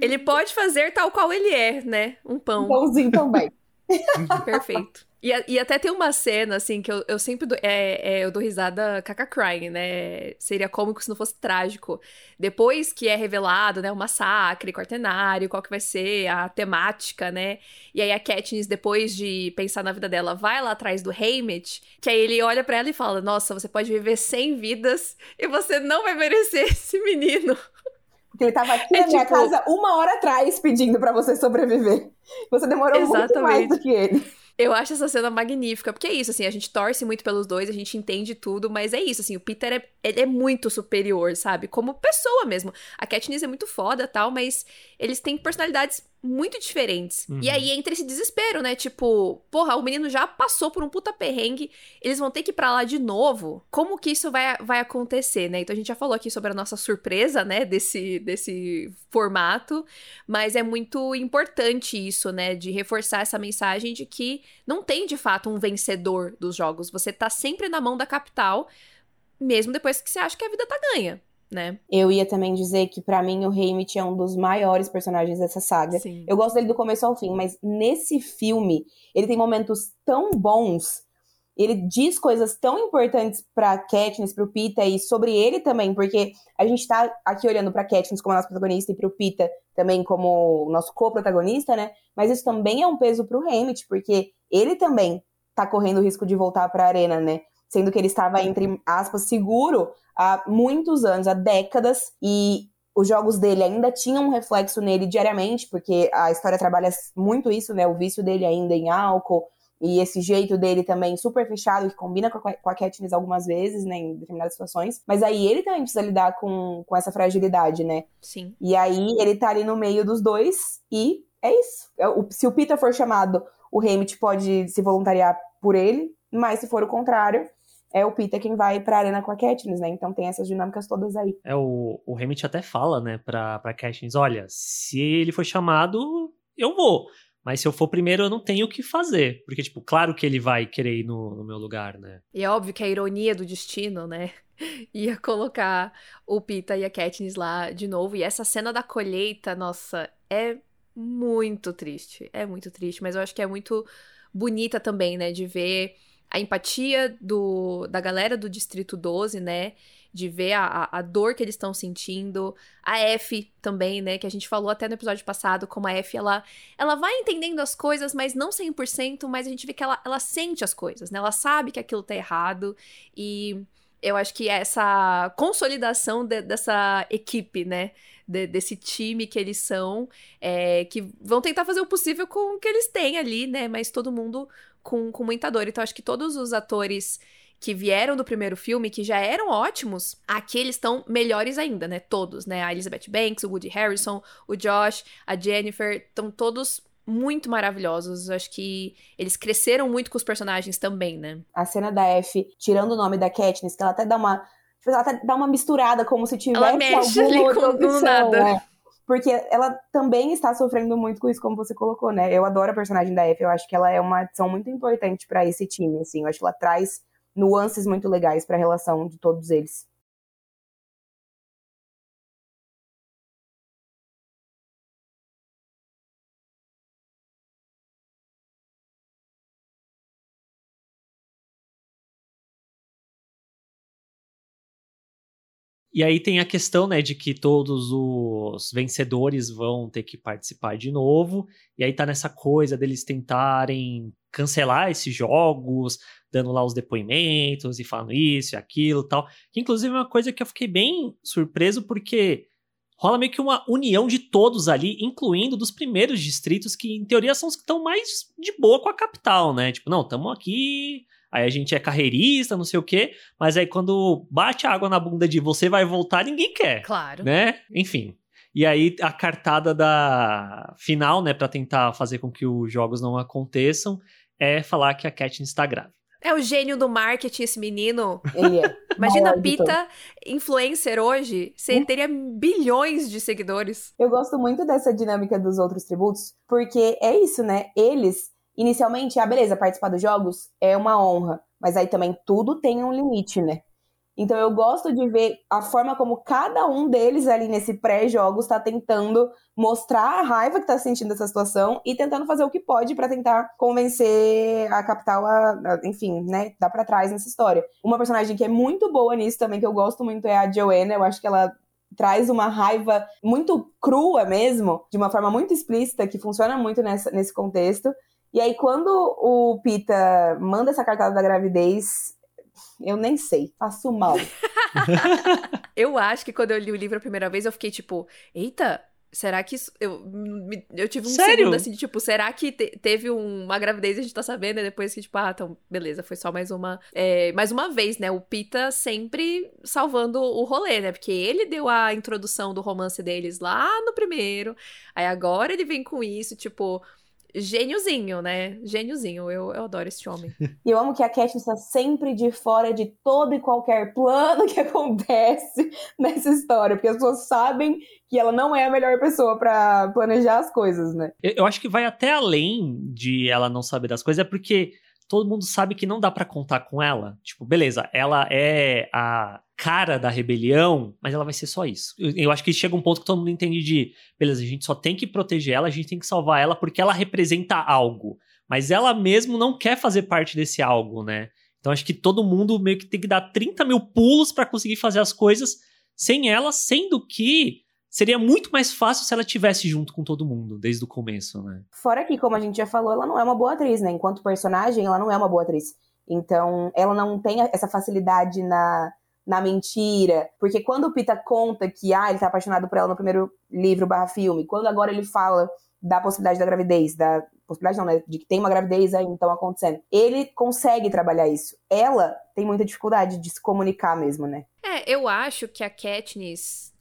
Ele pode fazer tal qual ele é, né? Um pão. Um pãozinho também. Perfeito. E, e, até tem uma cena, assim, que eu, eu sempre dou, é, é, eu dou risada caca crying, né? Seria cômico se não fosse trágico. Depois que é revelado, né, o massacre quartenário, qual que vai ser a temática, né? E aí a Katniss, depois de pensar na vida dela, vai lá atrás do Haymitch, que aí ele olha para ela e fala, nossa, você pode viver 100 vidas e você não vai merecer esse menino. Porque ele tava aqui é, na minha tipo... casa uma hora atrás pedindo para você sobreviver. Você demorou Exatamente. muito mais do que ele. Eu acho essa cena magnífica, porque é isso, assim, a gente torce muito pelos dois, a gente entende tudo, mas é isso, assim, o Peter é, ele é muito superior, sabe? Como pessoa mesmo. A Katniss é muito foda tal, mas eles têm personalidades muito diferentes. Uhum. E aí entra esse desespero, né? Tipo, porra, o menino já passou por um puta perrengue, eles vão ter que ir pra lá de novo. Como que isso vai, vai acontecer, né? Então a gente já falou aqui sobre a nossa surpresa, né? Desse, desse formato, mas é muito importante isso, né? De reforçar essa mensagem de que não tem de fato um vencedor dos jogos. Você tá sempre na mão da capital, mesmo depois que você acha que a vida tá ganha né? Eu ia também dizer que para mim o Haymitch é um dos maiores personagens dessa saga. Sim. Eu gosto dele do começo ao fim, mas nesse filme ele tem momentos tão bons ele diz coisas tão importantes pra Katniss, pro Pita e sobre ele também, porque a gente tá aqui olhando pra Katniss como nosso protagonista e pro Pita também como nosso co-protagonista, né? Mas isso também é um peso pro Hammett, porque ele também tá correndo o risco de voltar pra arena, né? Sendo que ele estava, entre aspas, seguro há muitos anos, há décadas, e os jogos dele ainda tinham um reflexo nele diariamente, porque a história trabalha muito isso, né? O vício dele ainda em álcool, e esse jeito dele também super fechado, que combina com a, com a Katniss algumas vezes, né, em determinadas situações. Mas aí ele também precisa lidar com, com essa fragilidade, né? Sim. E aí ele tá ali no meio dos dois e é isso. É se o Peter for chamado, o Hammett pode se voluntariar por ele, mas se for o contrário, é o Peter quem vai pra arena com a Katniss, né? Então tem essas dinâmicas todas aí. É, o, o Hammett até fala, né, pra, pra Katniss, olha, se ele for chamado, eu vou. Mas se eu for primeiro, eu não tenho o que fazer. Porque, tipo, claro que ele vai querer ir no, no meu lugar, né? E é óbvio que a ironia do destino, né? Ia colocar o Pita e a Katniss lá de novo. E essa cena da colheita, nossa, é muito triste. É muito triste, mas eu acho que é muito bonita também, né? De ver a empatia do, da galera do Distrito 12, né? de ver a, a dor que eles estão sentindo. A F também, né? Que a gente falou até no episódio passado, como a F, ela, ela vai entendendo as coisas, mas não 100%, mas a gente vê que ela, ela sente as coisas, né? Ela sabe que aquilo tá errado e eu acho que essa consolidação de, dessa equipe, né? De, desse time que eles são, é, que vão tentar fazer o possível com o que eles têm ali, né? Mas todo mundo com, com muita dor. Então, acho que todos os atores que vieram do primeiro filme, que já eram ótimos, aqui eles estão melhores ainda, né? Todos, né? A Elizabeth Banks, o Woody Harrison, o Josh, a Jennifer, estão todos muito maravilhosos. Acho que eles cresceram muito com os personagens também, né? A cena da F, tirando o nome da Katniss, que ela até dá uma. Tipo, ela até dá uma misturada, como se tivesse ela mexe ali com opção, nada. Né? Porque ela também está sofrendo muito com isso, como você colocou, né? Eu adoro a personagem da F, eu acho que ela é uma adição muito importante para esse time, assim. Eu acho que ela traz nuances muito legais para a relação de todos eles. E aí tem a questão, né, de que todos os vencedores vão ter que participar de novo. E aí tá nessa coisa deles tentarem cancelar esses jogos, dando lá os depoimentos e falando isso e aquilo tal. Que inclusive é uma coisa que eu fiquei bem surpreso porque rola meio que uma união de todos ali, incluindo dos primeiros distritos que em teoria são os que estão mais de boa com a capital, né? Tipo, não, estamos aqui Aí a gente é carreirista, não sei o quê, mas aí quando bate a água na bunda de você vai voltar, ninguém quer. Claro. Né? Enfim. E aí a cartada da final, né, para tentar fazer com que os jogos não aconteçam, é falar que a Katniss está grávida. É o gênio do marketing, esse menino. Ele é. Imagina a Pita, influencer hoje, você hum? teria bilhões de seguidores. Eu gosto muito dessa dinâmica dos outros tributos, porque é isso, né? Eles inicialmente, ah, beleza, participar dos jogos é uma honra, mas aí também tudo tem um limite, né? Então eu gosto de ver a forma como cada um deles ali nesse pré-jogos está tentando mostrar a raiva que está sentindo dessa situação e tentando fazer o que pode para tentar convencer a capital a, a enfim, né, dar para trás nessa história. Uma personagem que é muito boa nisso também que eu gosto muito é a Joanna, eu acho que ela traz uma raiva muito crua mesmo, de uma forma muito explícita que funciona muito nessa, nesse contexto. E aí, quando o Pita manda essa cartada da gravidez, eu nem sei, faço mal. eu acho que quando eu li o livro a primeira vez, eu fiquei tipo, eita, será que isso. Eu, eu tive um Sério? segundo assim, de, tipo, será que te, teve uma gravidez e a gente tá sabendo? E depois que, tipo, ah, então, beleza, foi só mais uma. É, mais uma vez, né? O Pita sempre salvando o rolê, né? Porque ele deu a introdução do romance deles lá no primeiro. Aí agora ele vem com isso, tipo gêniozinho, né? Gêniozinho. Eu, eu adoro esse homem. E eu amo que a Katniss está sempre de fora de todo e qualquer plano que acontece nessa história, porque as pessoas sabem que ela não é a melhor pessoa para planejar as coisas, né? Eu, eu acho que vai até além de ela não saber das coisas, é porque todo mundo sabe que não dá para contar com ela. Tipo, beleza, ela é a cara da rebelião, mas ela vai ser só isso. Eu, eu, acho que chega um ponto que todo mundo entende de, beleza, a gente só tem que proteger ela, a gente tem que salvar ela porque ela representa algo, mas ela mesmo não quer fazer parte desse algo, né? Então acho que todo mundo meio que tem que dar 30 mil pulos para conseguir fazer as coisas sem ela, sendo que seria muito mais fácil se ela tivesse junto com todo mundo desde o começo, né? Fora que, como a gente já falou, ela não é uma boa atriz, né? Enquanto personagem, ela não é uma boa atriz. Então, ela não tem essa facilidade na, na mentira. Porque quando o Pita conta que ah, ele tá apaixonado por ela no primeiro livro barra filme, quando agora ele fala da possibilidade da gravidez, da possibilidade não, né, de que tem uma gravidez aí então acontecendo. Ele consegue trabalhar isso. Ela tem muita dificuldade de se comunicar mesmo, né? É, eu acho que a Katniss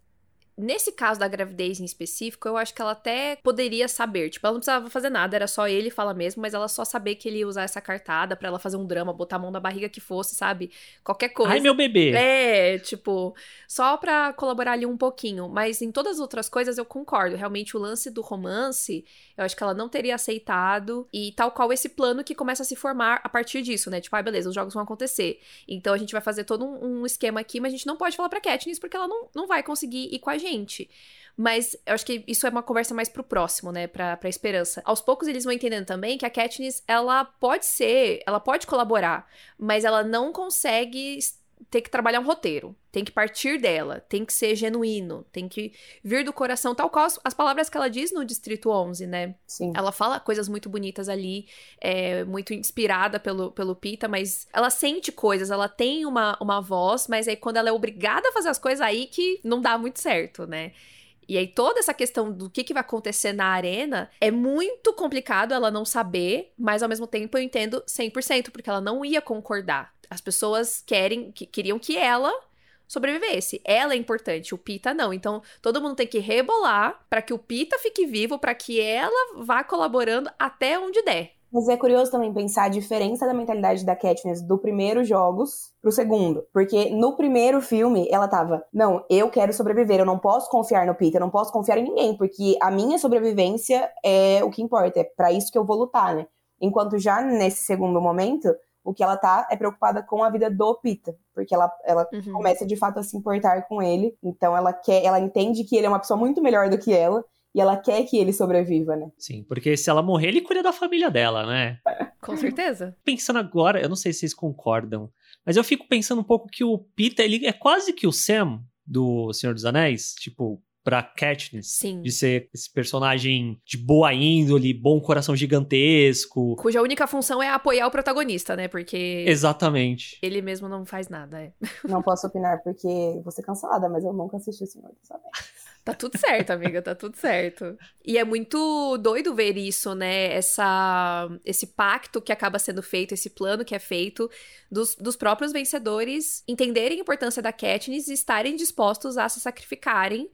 Nesse caso da gravidez em específico, eu acho que ela até poderia saber. Tipo, ela não precisava fazer nada, era só ele falar mesmo, mas ela só saber que ele ia usar essa cartada para ela fazer um drama, botar a mão na barriga que fosse, sabe? Qualquer coisa. Ai, meu bebê! É, tipo, só pra colaborar ali um pouquinho. Mas em todas as outras coisas eu concordo. Realmente, o lance do romance, eu acho que ela não teria aceitado. E tal qual esse plano que começa a se formar a partir disso, né? Tipo, ah, beleza, os jogos vão acontecer. Então a gente vai fazer todo um, um esquema aqui, mas a gente não pode falar pra Katniss porque ela não, não vai conseguir ir com a gente gente. Mas eu acho que isso é uma conversa mais pro próximo, né? Pra, pra esperança. Aos poucos eles vão entendendo também que a Katniss, ela pode ser, ela pode colaborar, mas ela não consegue ter que trabalhar um roteiro. Tem que partir dela, tem que ser genuíno, tem que vir do coração, tal qual as, as palavras que ela diz no Distrito 11, né? Sim. Ela fala coisas muito bonitas ali, é, muito inspirada pelo, pelo Pita, mas ela sente coisas, ela tem uma, uma voz, mas aí quando ela é obrigada a fazer as coisas, aí que não dá muito certo, né? E aí toda essa questão do que, que vai acontecer na arena é muito complicado ela não saber, mas ao mesmo tempo eu entendo 100%, porque ela não ia concordar. As pessoas querem, que, queriam que ela sobrevivesse. Ela é importante, o Pita não. Então, todo mundo tem que rebolar para que o Pita fique vivo, para que ela vá colaborando até onde der. Mas é curioso também pensar a diferença da mentalidade da Katniss do primeiro jogos pro segundo. Porque no primeiro filme, ela tava, não, eu quero sobreviver, eu não posso confiar no Peter, eu não posso confiar em ninguém, porque a minha sobrevivência é o que importa, é para isso que eu vou lutar, né? Enquanto já nesse segundo momento, o que ela tá é preocupada com a vida do Pita, porque ela, ela uhum. começa de fato a se importar com ele, então ela quer, ela entende que ele é uma pessoa muito melhor do que ela, e ela quer que ele sobreviva, né? Sim, porque se ela morrer, ele cuida da família dela, né? Com certeza. Pensando agora, eu não sei se vocês concordam, mas eu fico pensando um pouco que o Peter, ele é quase que o Sam do Senhor dos Anéis, tipo, pra Katniss. Sim. De ser esse personagem de boa índole, bom coração gigantesco. Cuja única função é apoiar o protagonista, né? Porque. Exatamente. Ele mesmo não faz nada, é. Não posso opinar porque vou ser cancelada, mas eu nunca assisti o Senhor dos Anéis. Tá tudo certo, amiga, tá tudo certo. E é muito doido ver isso, né? Essa, esse pacto que acaba sendo feito, esse plano que é feito, dos, dos próprios vencedores entenderem a importância da Katniss e estarem dispostos a se sacrificarem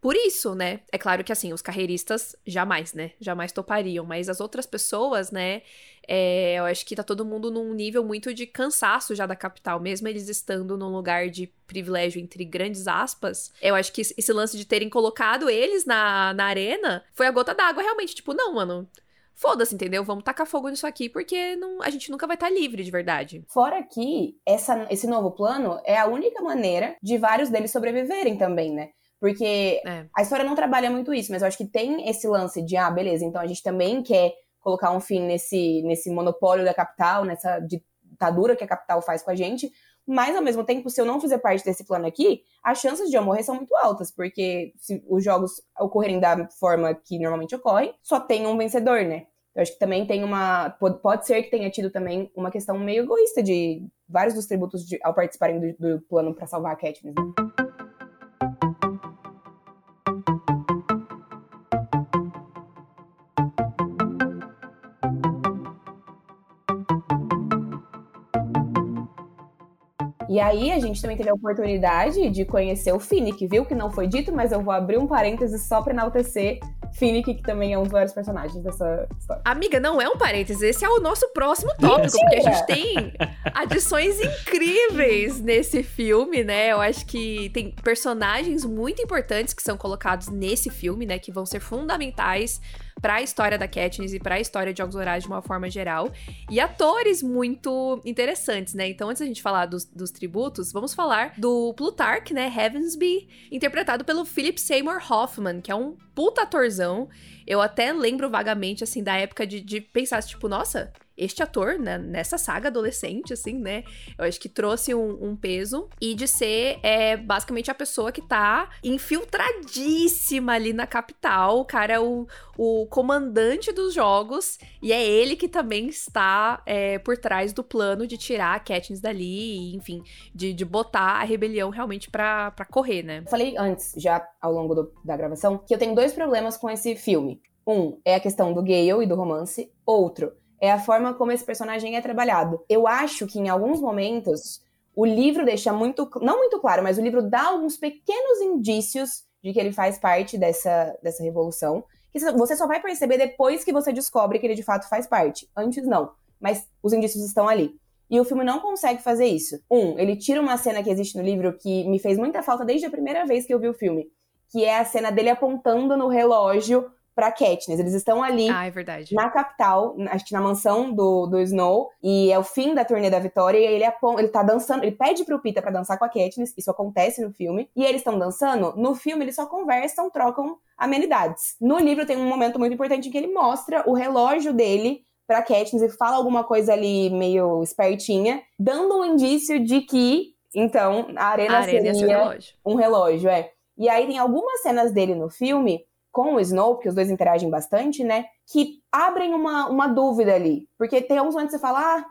por isso, né? É claro que assim, os carreiristas jamais, né? Jamais topariam, mas as outras pessoas, né? É, eu acho que tá todo mundo num nível muito de cansaço já da capital, mesmo eles estando num lugar de privilégio entre grandes aspas. Eu acho que esse lance de terem colocado eles na, na arena foi a gota d'água, realmente. Tipo, não, mano, foda-se, entendeu? Vamos tacar fogo nisso aqui, porque não, a gente nunca vai estar tá livre de verdade. Fora que essa, esse novo plano é a única maneira de vários deles sobreviverem também, né? Porque é. a história não trabalha muito isso, mas eu acho que tem esse lance de, ah, beleza, então a gente também quer colocar um fim nesse, nesse monopólio da capital, nessa ditadura que a capital faz com a gente, mas ao mesmo tempo, se eu não fizer parte desse plano aqui, as chances de eu morrer são muito altas, porque se os jogos ocorrerem da forma que normalmente ocorre, só tem um vencedor, né? Eu acho que também tem uma. Pode ser que tenha tido também uma questão meio egoísta de vários dos tributos de, ao participarem do, do plano para salvar a Katniss. Né? E aí a gente também teve a oportunidade de conhecer o Finnick, viu? Que não foi dito, mas eu vou abrir um parêntese só pra enaltecer Finnick, que também é um dos vários personagens dessa história. Amiga, não é um parêntese, esse é o nosso próximo tópico, porque a gente tem adições incríveis nesse filme, né? Eu acho que tem personagens muito importantes que são colocados nesse filme, né? Que vão ser fundamentais para a história da Katniss e para a história de Jogos Vorazes de uma forma geral. E atores muito interessantes, né? Então, antes da gente falar dos, dos tributos, vamos falar do Plutarch, né? Heavensby, interpretado pelo Philip Seymour Hoffman, que é um puta atorzão. Eu até lembro vagamente, assim, da época de, de pensar, tipo, nossa, este ator né, nessa saga adolescente, assim, né? Eu acho que trouxe um, um peso e de ser é, basicamente a pessoa que tá infiltradíssima ali na capital. O cara é o, o comandante dos jogos e é ele que também está é, por trás do plano de tirar a Katniss dali, e, enfim, de, de botar a rebelião realmente pra, pra correr, né? Falei antes, já ao longo do, da gravação, que eu tenho dois problemas com esse filme. Um é a questão do Gale e do romance. Outro é a forma como esse personagem é trabalhado. Eu acho que em alguns momentos o livro deixa muito, não muito claro, mas o livro dá alguns pequenos indícios de que ele faz parte dessa, dessa revolução, que você só vai perceber depois que você descobre que ele de fato faz parte. Antes não, mas os indícios estão ali. E o filme não consegue fazer isso. Um, ele tira uma cena que existe no livro que me fez muita falta desde a primeira vez que eu vi o filme, que é a cena dele apontando no relógio para Katniss. Eles estão ali ah, é na capital, acho que na mansão do, do Snow, e é o fim da turnê da Vitória, e ele, ele tá dançando, ele pede pro Pita para dançar com a Katniss, isso acontece no filme, e eles estão dançando, no filme eles só conversam, trocam amenidades. No livro tem um momento muito importante em que ele mostra o relógio dele pra Katniss e fala alguma coisa ali meio espertinha, dando um indício de que, então, a arena, a arena seria relógio. um relógio, é. E aí tem algumas cenas dele no filme com o Snow, porque os dois interagem bastante, né? Que abrem uma, uma dúvida ali. Porque tem alguns momentos que você fala, ah,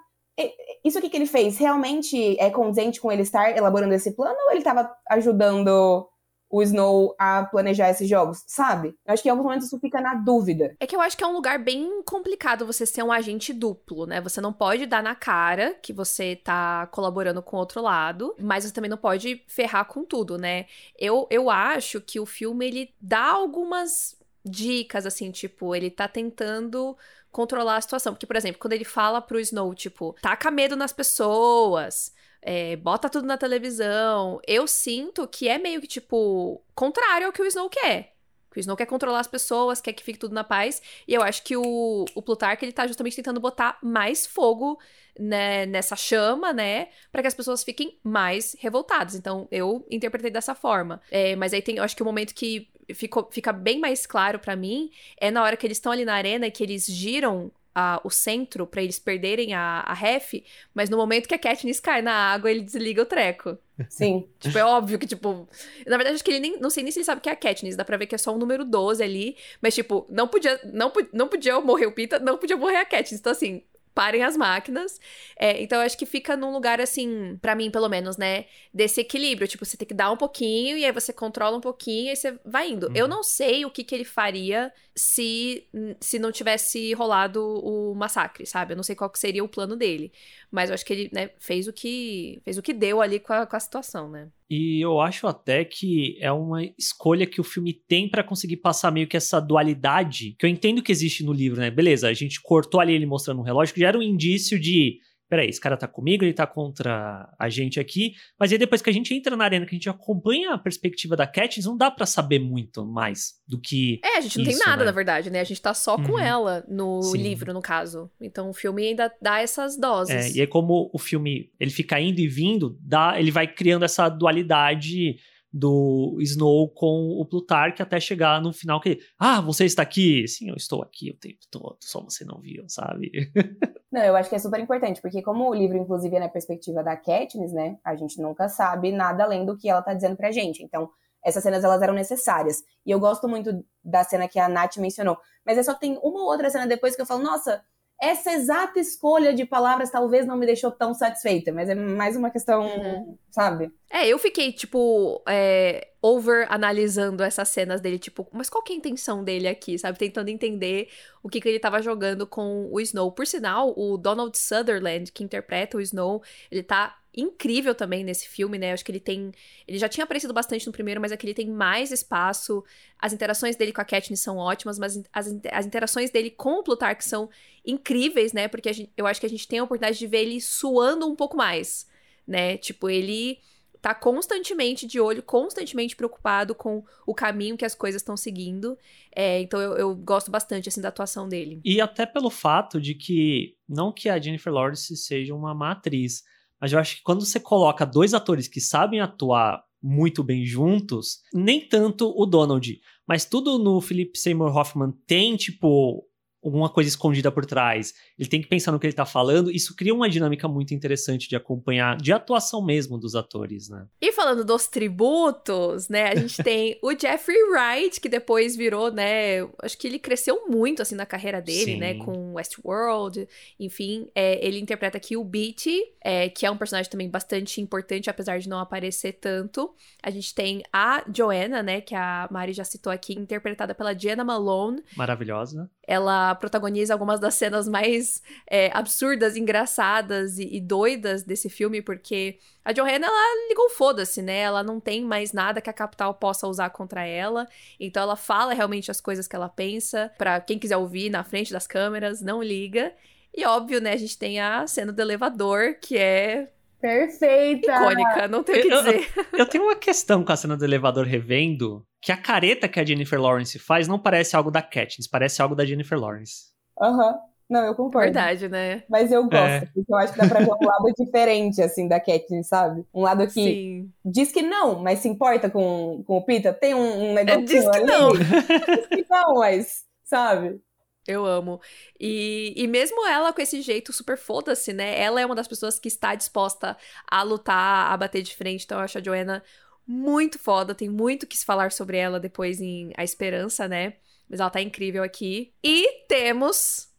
isso aqui que ele fez realmente é condizente com ele estar elaborando esse plano ou ele estava ajudando o Snow a planejar esses jogos, sabe? Eu acho que em alguns momentos isso fica na dúvida. É que eu acho que é um lugar bem complicado você ser um agente duplo, né? Você não pode dar na cara que você tá colaborando com o outro lado, mas você também não pode ferrar com tudo, né? Eu, eu acho que o filme ele dá algumas dicas, assim, tipo, ele tá tentando controlar a situação. Porque, por exemplo, quando ele fala pro Snow, tipo, taca medo nas pessoas, é, bota tudo na televisão. Eu sinto que é meio que, tipo, contrário ao que o Snow quer. O Snow quer controlar as pessoas, quer que fique tudo na paz. E eu acho que o, o Plutarch, ele tá justamente tentando botar mais fogo né, nessa chama, né? para que as pessoas fiquem mais revoltadas. Então, eu interpretei dessa forma. É, mas aí tem, eu acho que o momento que ficou, fica bem mais claro para mim é na hora que eles estão ali na arena e que eles giram a, o centro para eles perderem a, a ref, mas no momento que a Katniss cai na água, ele desliga o treco. Sim. tipo, é óbvio que, tipo. Na verdade, acho que ele nem. Não sei nem se ele sabe que é a Katniss. Dá pra ver que é só o número 12 ali. Mas, tipo, não podia. Não, não podia morrer o Pita, não podia morrer a Katniss. Então, assim, parem as máquinas. É, então, eu acho que fica num lugar, assim, para mim, pelo menos, né? Desse equilíbrio. Tipo, você tem que dar um pouquinho, e aí você controla um pouquinho, e aí você vai indo. Uhum. Eu não sei o que, que ele faria se, se não tivesse rolado o massacre, sabe? Eu não sei qual seria o plano dele. Mas eu acho que ele, né, fez o que fez o que deu ali com a, com a situação, né? E eu acho até que é uma escolha que o filme tem para conseguir passar meio que essa dualidade, que eu entendo que existe no livro, né? Beleza, a gente cortou ali ele mostrando um relógio, que já era um indício de peraí, esse cara tá comigo, ele tá contra a gente aqui, mas aí depois que a gente entra na arena, que a gente acompanha a perspectiva da Katniss, não dá para saber muito mais do que É, a gente não isso, tem nada, né? na verdade, né? A gente tá só com uhum. ela no Sim. livro, no caso. Então o filme ainda dá essas doses. É, e aí como o filme, ele fica indo e vindo, dá, ele vai criando essa dualidade do Snow com o Plutarch até chegar no final que ah, você está aqui? Sim, eu estou aqui o tempo todo, só você não viu, sabe? não, eu acho que é super importante, porque como o livro, inclusive, é na perspectiva da Katniss, né, a gente nunca sabe nada além do que ela tá dizendo pra gente, então essas cenas elas eram necessárias. E eu gosto muito da cena que a Nath mencionou, mas é só tem uma outra cena depois que eu falo, nossa, essa exata escolha de palavras talvez não me deixou tão satisfeita, mas é mais uma questão, uhum. sabe? É, eu fiquei, tipo, é, over analisando essas cenas dele, tipo, mas qual que é a intenção dele aqui, sabe? Tentando entender o que, que ele tava jogando com o Snow. Por sinal, o Donald Sutherland, que interpreta o Snow, ele tá incrível também nesse filme, né? Eu acho que ele tem. Ele já tinha aparecido bastante no primeiro, mas aqui ele tem mais espaço. As interações dele com a Katniss são ótimas, mas as, as interações dele com o Plutarch são incríveis, né? Porque gente, eu acho que a gente tem a oportunidade de ver ele suando um pouco mais, né? Tipo, ele tá constantemente de olho, constantemente preocupado com o caminho que as coisas estão seguindo. É, então eu, eu, gosto bastante assim da atuação dele. E até pelo fato de que não que a Jennifer Lawrence seja uma má atriz, mas eu acho que quando você coloca dois atores que sabem atuar muito bem juntos, nem tanto o Donald, mas tudo no Philip Seymour Hoffman tem, tipo, alguma coisa escondida por trás. Ele tem que pensar no que ele tá falando. Isso cria uma dinâmica muito interessante de acompanhar, de atuação mesmo dos atores, né? E falando dos tributos, né? A gente tem o Jeffrey Wright, que depois virou, né? Acho que ele cresceu muito, assim, na carreira dele, né, Sim. né? Com Westworld, enfim. É, ele interpreta aqui o Beatty, é, que é um personagem também bastante importante, apesar de não aparecer tanto. A gente tem a Joanna, né? Que a Mari já citou aqui, interpretada pela Jenna Malone. Maravilhosa. Ela protagoniza algumas das cenas mais é, absurdas, engraçadas e, e, doidas desse filme, porque a Johanna, ela ligou foda-se, né? Ela não tem mais nada que a capital possa usar contra ela. Então ela fala realmente as coisas que ela pensa. para quem quiser ouvir na frente das câmeras, não liga. E óbvio, né? A gente tem a cena do elevador, que é Perfeita! Icônica, não tenho o que dizer. Eu, eu, tenho uma questão com a cena do elevador revendo, que a careta que a Jennifer Lawrence faz não parece algo da Katniss, parece algo da Jennifer Lawrence. Aham. Uhum. Não, eu concordo. Verdade, né? Mas eu gosto, é. porque eu acho que dá pra ver um lado diferente, assim, da Katniss, sabe? Um lado que Sim. diz que não, mas se importa com, com o Pita. Tem um, um negócio é, diz que ali. Não. diz que não, mas, sabe? Eu amo. E, e mesmo ela com esse jeito super foda-se, né? Ela é uma das pessoas que está disposta a lutar, a bater de frente. Então eu acho a Joanna muito foda. Tem muito que se falar sobre ela depois em A Esperança, né? Mas ela tá incrível aqui. E temos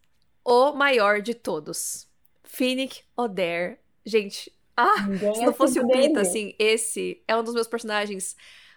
o maior de todos. Finnick Oder. Gente, ah, Ninguém se não fosse o Pita, assim, esse é um dos meus personagens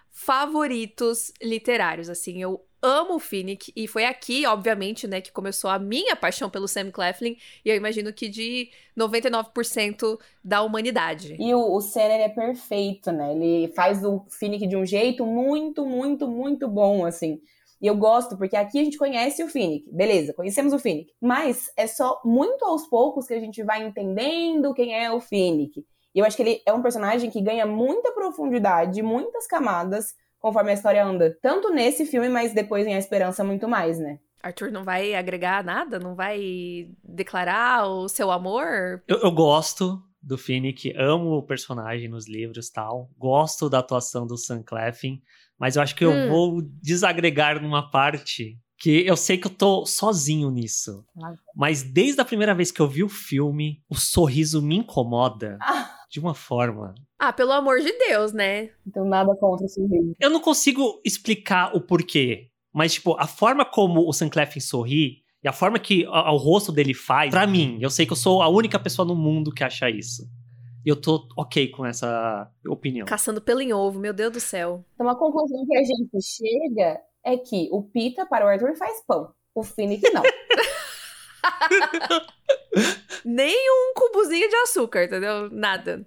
favoritos literários, assim, eu amo o Finnick e foi aqui, obviamente, né, que começou a minha paixão pelo Sam Claflin e eu imagino que de 99% da humanidade. E o, o é perfeito, né, ele faz o Finnick de um jeito muito, muito, muito bom, assim. E eu gosto, porque aqui a gente conhece o Finnick. Beleza, conhecemos o Finnick. Mas é só muito aos poucos que a gente vai entendendo quem é o Finnick. E eu acho que ele é um personagem que ganha muita profundidade, muitas camadas, conforme a história anda. Tanto nesse filme, mas depois em A Esperança muito mais, né? Arthur não vai agregar nada? Não vai declarar o seu amor? Eu, eu gosto do Finnick, amo o personagem nos livros tal. Gosto da atuação do Sam Cleffin. Mas eu acho que hum. eu vou desagregar numa parte que eu sei que eu tô sozinho nisso. Mas desde a primeira vez que eu vi o filme, o sorriso me incomoda ah. De uma forma. Ah, pelo amor de Deus, né? Então nada contra o sorriso. Eu não consigo explicar o porquê. Mas, tipo, a forma como o Sam Cleffin sorri e a forma que o rosto dele faz, para mim, eu sei que eu sou a única pessoa no mundo que acha isso. E eu tô ok com essa opinião. Caçando pelo em ovo, meu Deus do céu. Então a conclusão que a gente chega é que o Pita para o Arthur faz pão. O Finnick não. Nem um cubozinho de açúcar, entendeu? Nada.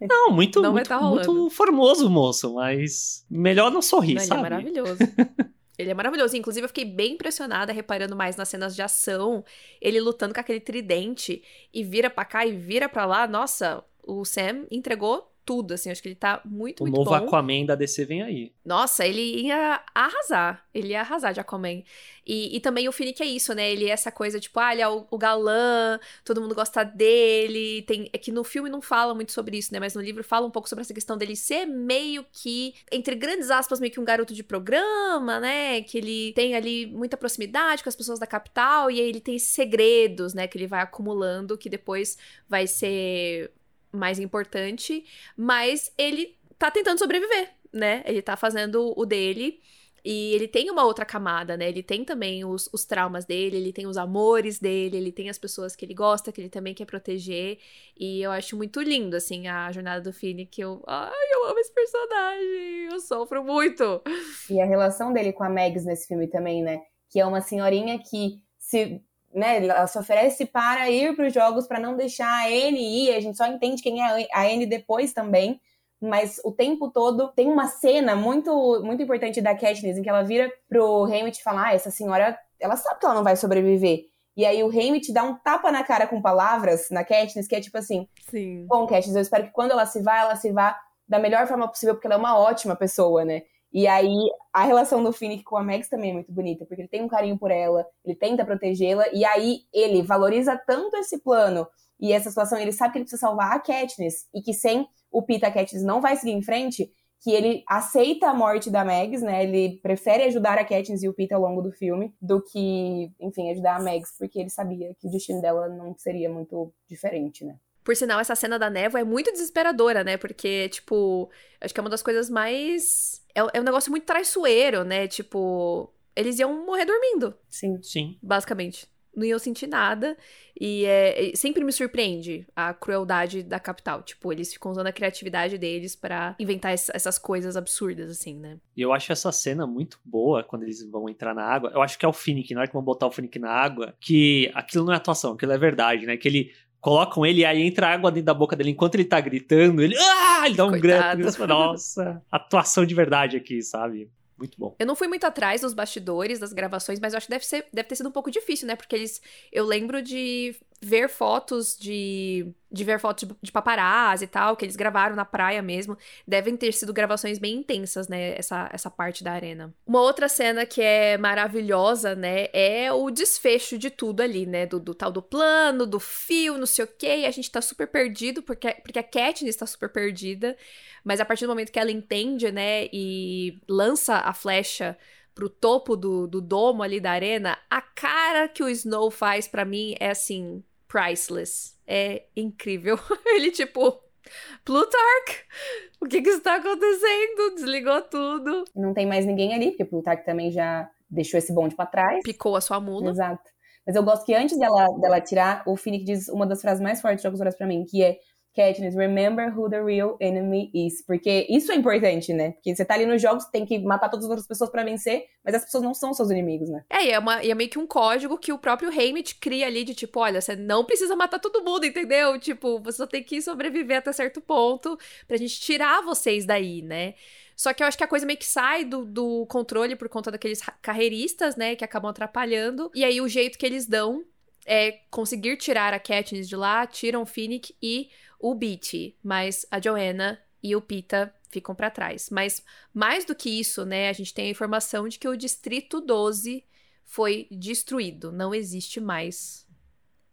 Não, muito, não muito, tá muito formoso, moço, mas melhor não sorrir, não, sabe? Ele é maravilhoso. Ele é maravilhoso. Inclusive, eu fiquei bem impressionada, reparando mais nas cenas de ação. Ele lutando com aquele tridente e vira pra cá e vira pra lá. Nossa, o Sam entregou tudo, assim, acho que ele tá muito, o muito bom. O novo Aquaman da DC vem aí. Nossa, ele ia arrasar, ele ia arrasar de Aquaman. E, e também o Finnick é isso, né, ele é essa coisa, tipo, ah, ele é o, o, galã, todo mundo gosta dele, tem, é que no filme não fala muito sobre isso, né, mas no livro fala um pouco sobre essa questão dele ser meio que, entre grandes aspas, meio que um garoto de programa, né, que ele tem ali muita proximidade com as pessoas da capital, e aí ele tem segredos, né, que ele vai acumulando, que depois vai ser mais importante, mas ele tá tentando sobreviver, né? Ele tá fazendo o dele. E ele tem uma outra camada, né? Ele tem também os, os, traumas dele, ele tem os amores dele, ele tem as pessoas que ele gosta, que ele também quer proteger. E eu acho muito lindo, assim, a jornada do Fini, que eu. Ai, eu amo esse personagem! Eu sofro muito! E a relação dele com a Megs nesse filme também, né? Que é uma senhorinha que se né, ela se oferece para ir para os jogos para não deixar a Anne ir. A gente só entende quem é a Anne depois também. Mas o tempo todo tem uma cena muito muito importante da Katniss em que ela vira pro Hamlet e fala: ah, essa senhora, ela sabe que ela não vai sobreviver. E aí o Hamlet dá um tapa na cara com palavras na Katniss, que é tipo assim: Sim. Bom, Katniss, eu espero que quando ela se vá, ela se vá da melhor forma possível, porque ela é uma ótima pessoa, né? E aí, a relação do Finnick com a Max também é muito bonita, porque ele tem um carinho por ela, ele tenta protegê-la, e aí ele valoriza tanto esse plano e essa situação, ele sabe que ele precisa salvar a Katniss, e que sem o Pita a Katniss não vai seguir em frente, que ele aceita a morte da Mags, né? Ele prefere ajudar a Katniss e o Pete ao longo do filme do que, enfim, ajudar a Mags, porque ele sabia que o destino dela não seria muito diferente, né? Por sinal, essa cena da névoa é muito desesperadora, né? Porque, tipo, acho que é uma das coisas mais. É, é um negócio muito traiçoeiro, né? Tipo, eles iam morrer dormindo. Sim. Sim. Basicamente. Não iam sentir nada. E é, sempre me surpreende a crueldade da capital. Tipo, eles ficam usando a criatividade deles para inventar essas coisas absurdas, assim, né? E eu acho essa cena muito boa quando eles vão entrar na água. Eu acho que é o Finnick, na hora que vão botar o Finnick na água, que aquilo não é atuação, aquilo é verdade, né? Que ele colocam ele e aí entra água dentro da boca dele enquanto ele tá gritando. Ele, ah! ele dá um grito. Nossa, atuação de verdade aqui, sabe? Muito bom. Eu não fui muito atrás dos bastidores, das gravações, mas eu acho que deve, ser, deve ter sido um pouco difícil, né? Porque eles. Eu lembro de ver fotos de. de ver fotos de, de paparazzi e tal, que eles gravaram na praia mesmo. Devem ter sido gravações bem intensas, né? Essa, essa parte da arena. Uma outra cena que é maravilhosa, né? É o desfecho de tudo ali, né? Do, do tal do plano, do fio, não sei o quê. E a gente tá super perdido, porque, porque a Katniss tá super perdida. Mas a partir do momento que ela entende, né? E lança a flecha pro topo do, do domo ali da arena, a cara que o Snow faz para mim é assim, priceless. É incrível. Ele, tipo, Plutarch, o que que está acontecendo? Desligou tudo. Não tem mais ninguém ali, porque Plutarch também já deixou esse bonde para trás. Picou a sua mula. Exato. Mas eu gosto que antes dela, dela tirar, o Finnick diz uma das frases mais fortes de Jogos Horários pra mim, que é Katniss, remember who the real enemy is. Porque isso é importante, né? Porque você tá ali nos jogos, tem que matar todas as outras pessoas para vencer, mas as pessoas não são seus inimigos, né? É, e é, uma, e é meio que um código que o próprio Haymitch cria ali de tipo, olha, você não precisa matar todo mundo, entendeu? Tipo, você só tem que sobreviver até certo ponto pra gente tirar vocês daí, né? Só que eu acho que a coisa meio que sai do, do controle por conta daqueles carreiristas, né, que acabam atrapalhando. E aí o jeito que eles dão é conseguir tirar a Katniss de lá, tiram o Finnick e o Beatty, mas a Joanna e o Pita ficam para trás. Mas mais do que isso, né, a gente tem a informação de que o Distrito 12 foi destruído, não existe mais.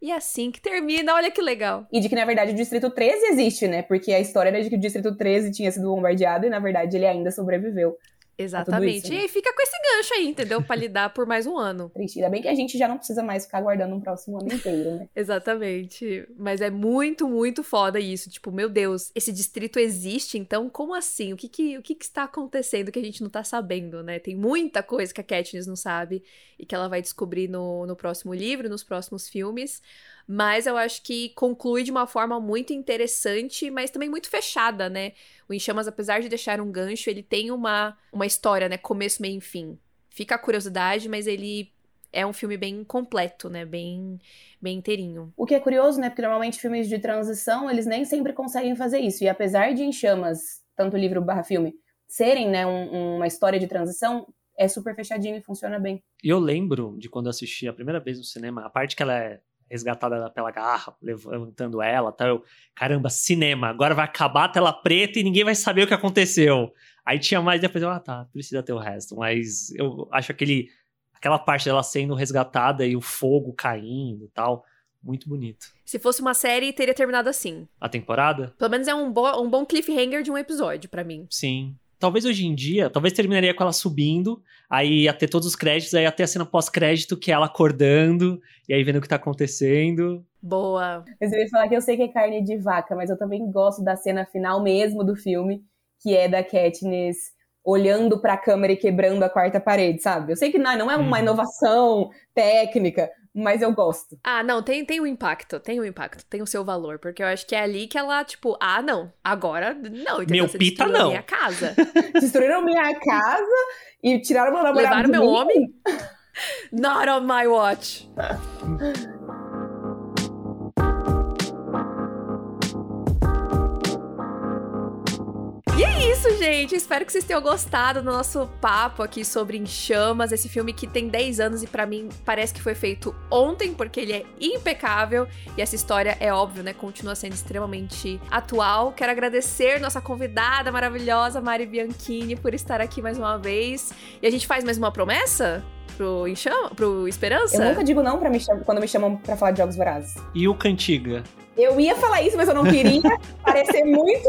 E é assim que termina, olha que legal. E de que, na verdade, o Distrito 13 existe, né? Porque a história era de que o Distrito 13 tinha sido bombardeado e, na verdade, ele ainda sobreviveu. Exatamente. Isso, né? E fica com esse gancho aí, entendeu? Pra lidar por mais um ano. Triste. Ainda bem que a gente já não precisa mais ficar aguardando um próximo ano inteiro, né? Exatamente. Mas é muito, muito foda isso. Tipo, meu Deus, esse distrito existe, então como assim? O que que, o que, que está acontecendo que a gente não tá sabendo, né? Tem muita coisa que a Katniss não sabe e que ela vai descobrir no, no próximo livro, nos próximos filmes mas eu acho que conclui de uma forma muito interessante, mas também muito fechada, né? O Em Chamas, apesar de deixar um gancho, ele tem uma, uma história, né? Começo, meio e fim. Fica a curiosidade, mas ele é um filme bem completo, né? Bem, bem inteirinho. O que é curioso, né? Porque normalmente filmes de transição, eles nem sempre conseguem fazer isso. E apesar de Em Chamas, tanto livro barra filme, serem, né, um, uma história de transição, é super fechadinho e funciona bem. E eu lembro de quando eu assisti a primeira vez no cinema, a parte que ela é resgatada pela garra, levantando ela, tá? Eu, caramba, cinema, agora vai acabar a tela preta e ninguém vai saber o que aconteceu. Aí tinha mais, depois eu, ah, tá, precisa ter o resto. Mas eu acho aquele, aquela parte dela sendo resgatada e o fogo caindo e tal, muito bonito. Se fosse uma série, teria terminado assim. A temporada? Pelo menos é um, bo um bom cliffhanger de um episódio para mim. Sim. Talvez hoje em dia, talvez terminaria com ela subindo, aí ia ter todos os créditos, aí ia ter a cena pós-crédito que é ela acordando, e aí vendo o que tá acontecendo. Boa. Mas eu ia falar que eu sei que é carne de vaca, mas eu também gosto da cena final mesmo do filme, que é da Katniss olhando para a câmera e quebrando a quarta parede, sabe? Eu sei que não, não é uma uhum. inovação técnica, mas eu gosto. Ah, não, tem, tem um impacto, tem um impacto, tem o seu valor, porque eu acho que é ali que ela, tipo, ah, não, agora não, entendeu? Meu Você pita não. minha casa. Destruíram minha casa e tiraram meu namorado Levaram meu mim? homem? Not on my watch. gente. Espero que vocês tenham gostado do nosso papo aqui sobre Em Chamas, esse filme que tem 10 anos e para mim parece que foi feito ontem, porque ele é impecável e essa história é óbvio, né, continua sendo extremamente atual. Quero agradecer nossa convidada maravilhosa Mari Bianchini por estar aqui mais uma vez. E a gente faz mais uma promessa? pro, Enxama, pro Esperança? Eu nunca digo não pra me quando me chamam pra falar de Jogos Vorazes. E o Cantiga? Eu ia falar isso, mas eu não queria parecer muito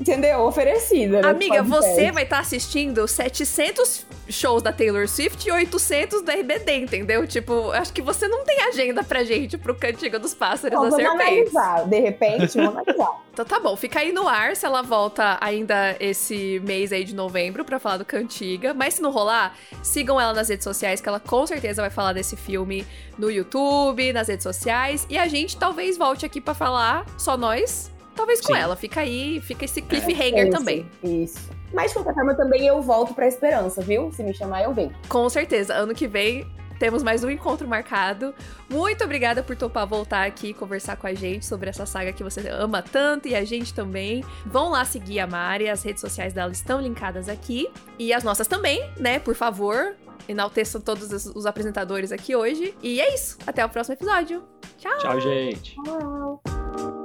entendeu? Oferecida. Né? Amiga, você vai estar tá assistindo 700 shows da Taylor Swift e 800 da RBD, entendeu? Tipo, acho que você não tem agenda pra gente pro Cantiga dos Pássaros não, da vamos Serpentes. Analisar. De repente, vamos analisar. Então tá bom, fica aí no ar se ela volta ainda esse mês aí de novembro pra falar do Cantiga. Mas se não rolar, sigam ela nas redes sociais, que ela com certeza vai falar desse filme no YouTube, nas redes sociais. E a gente talvez volte aqui para falar, só nós, talvez com Sim. ela. Fica aí, fica esse cliffhanger é, também. Isso. Mas de qualquer forma, também eu volto pra esperança, viu? Se me chamar, eu venho. Com certeza. Ano que vem temos mais um encontro marcado. Muito obrigada por topar voltar aqui e conversar com a gente sobre essa saga que você ama tanto e a gente também. Vão lá seguir a Mari, as redes sociais dela estão linkadas aqui. E as nossas também, né? Por favor, enalteçam todos os apresentadores aqui hoje. E é isso. Até o próximo episódio. Tchau. Tchau, gente. Tchau.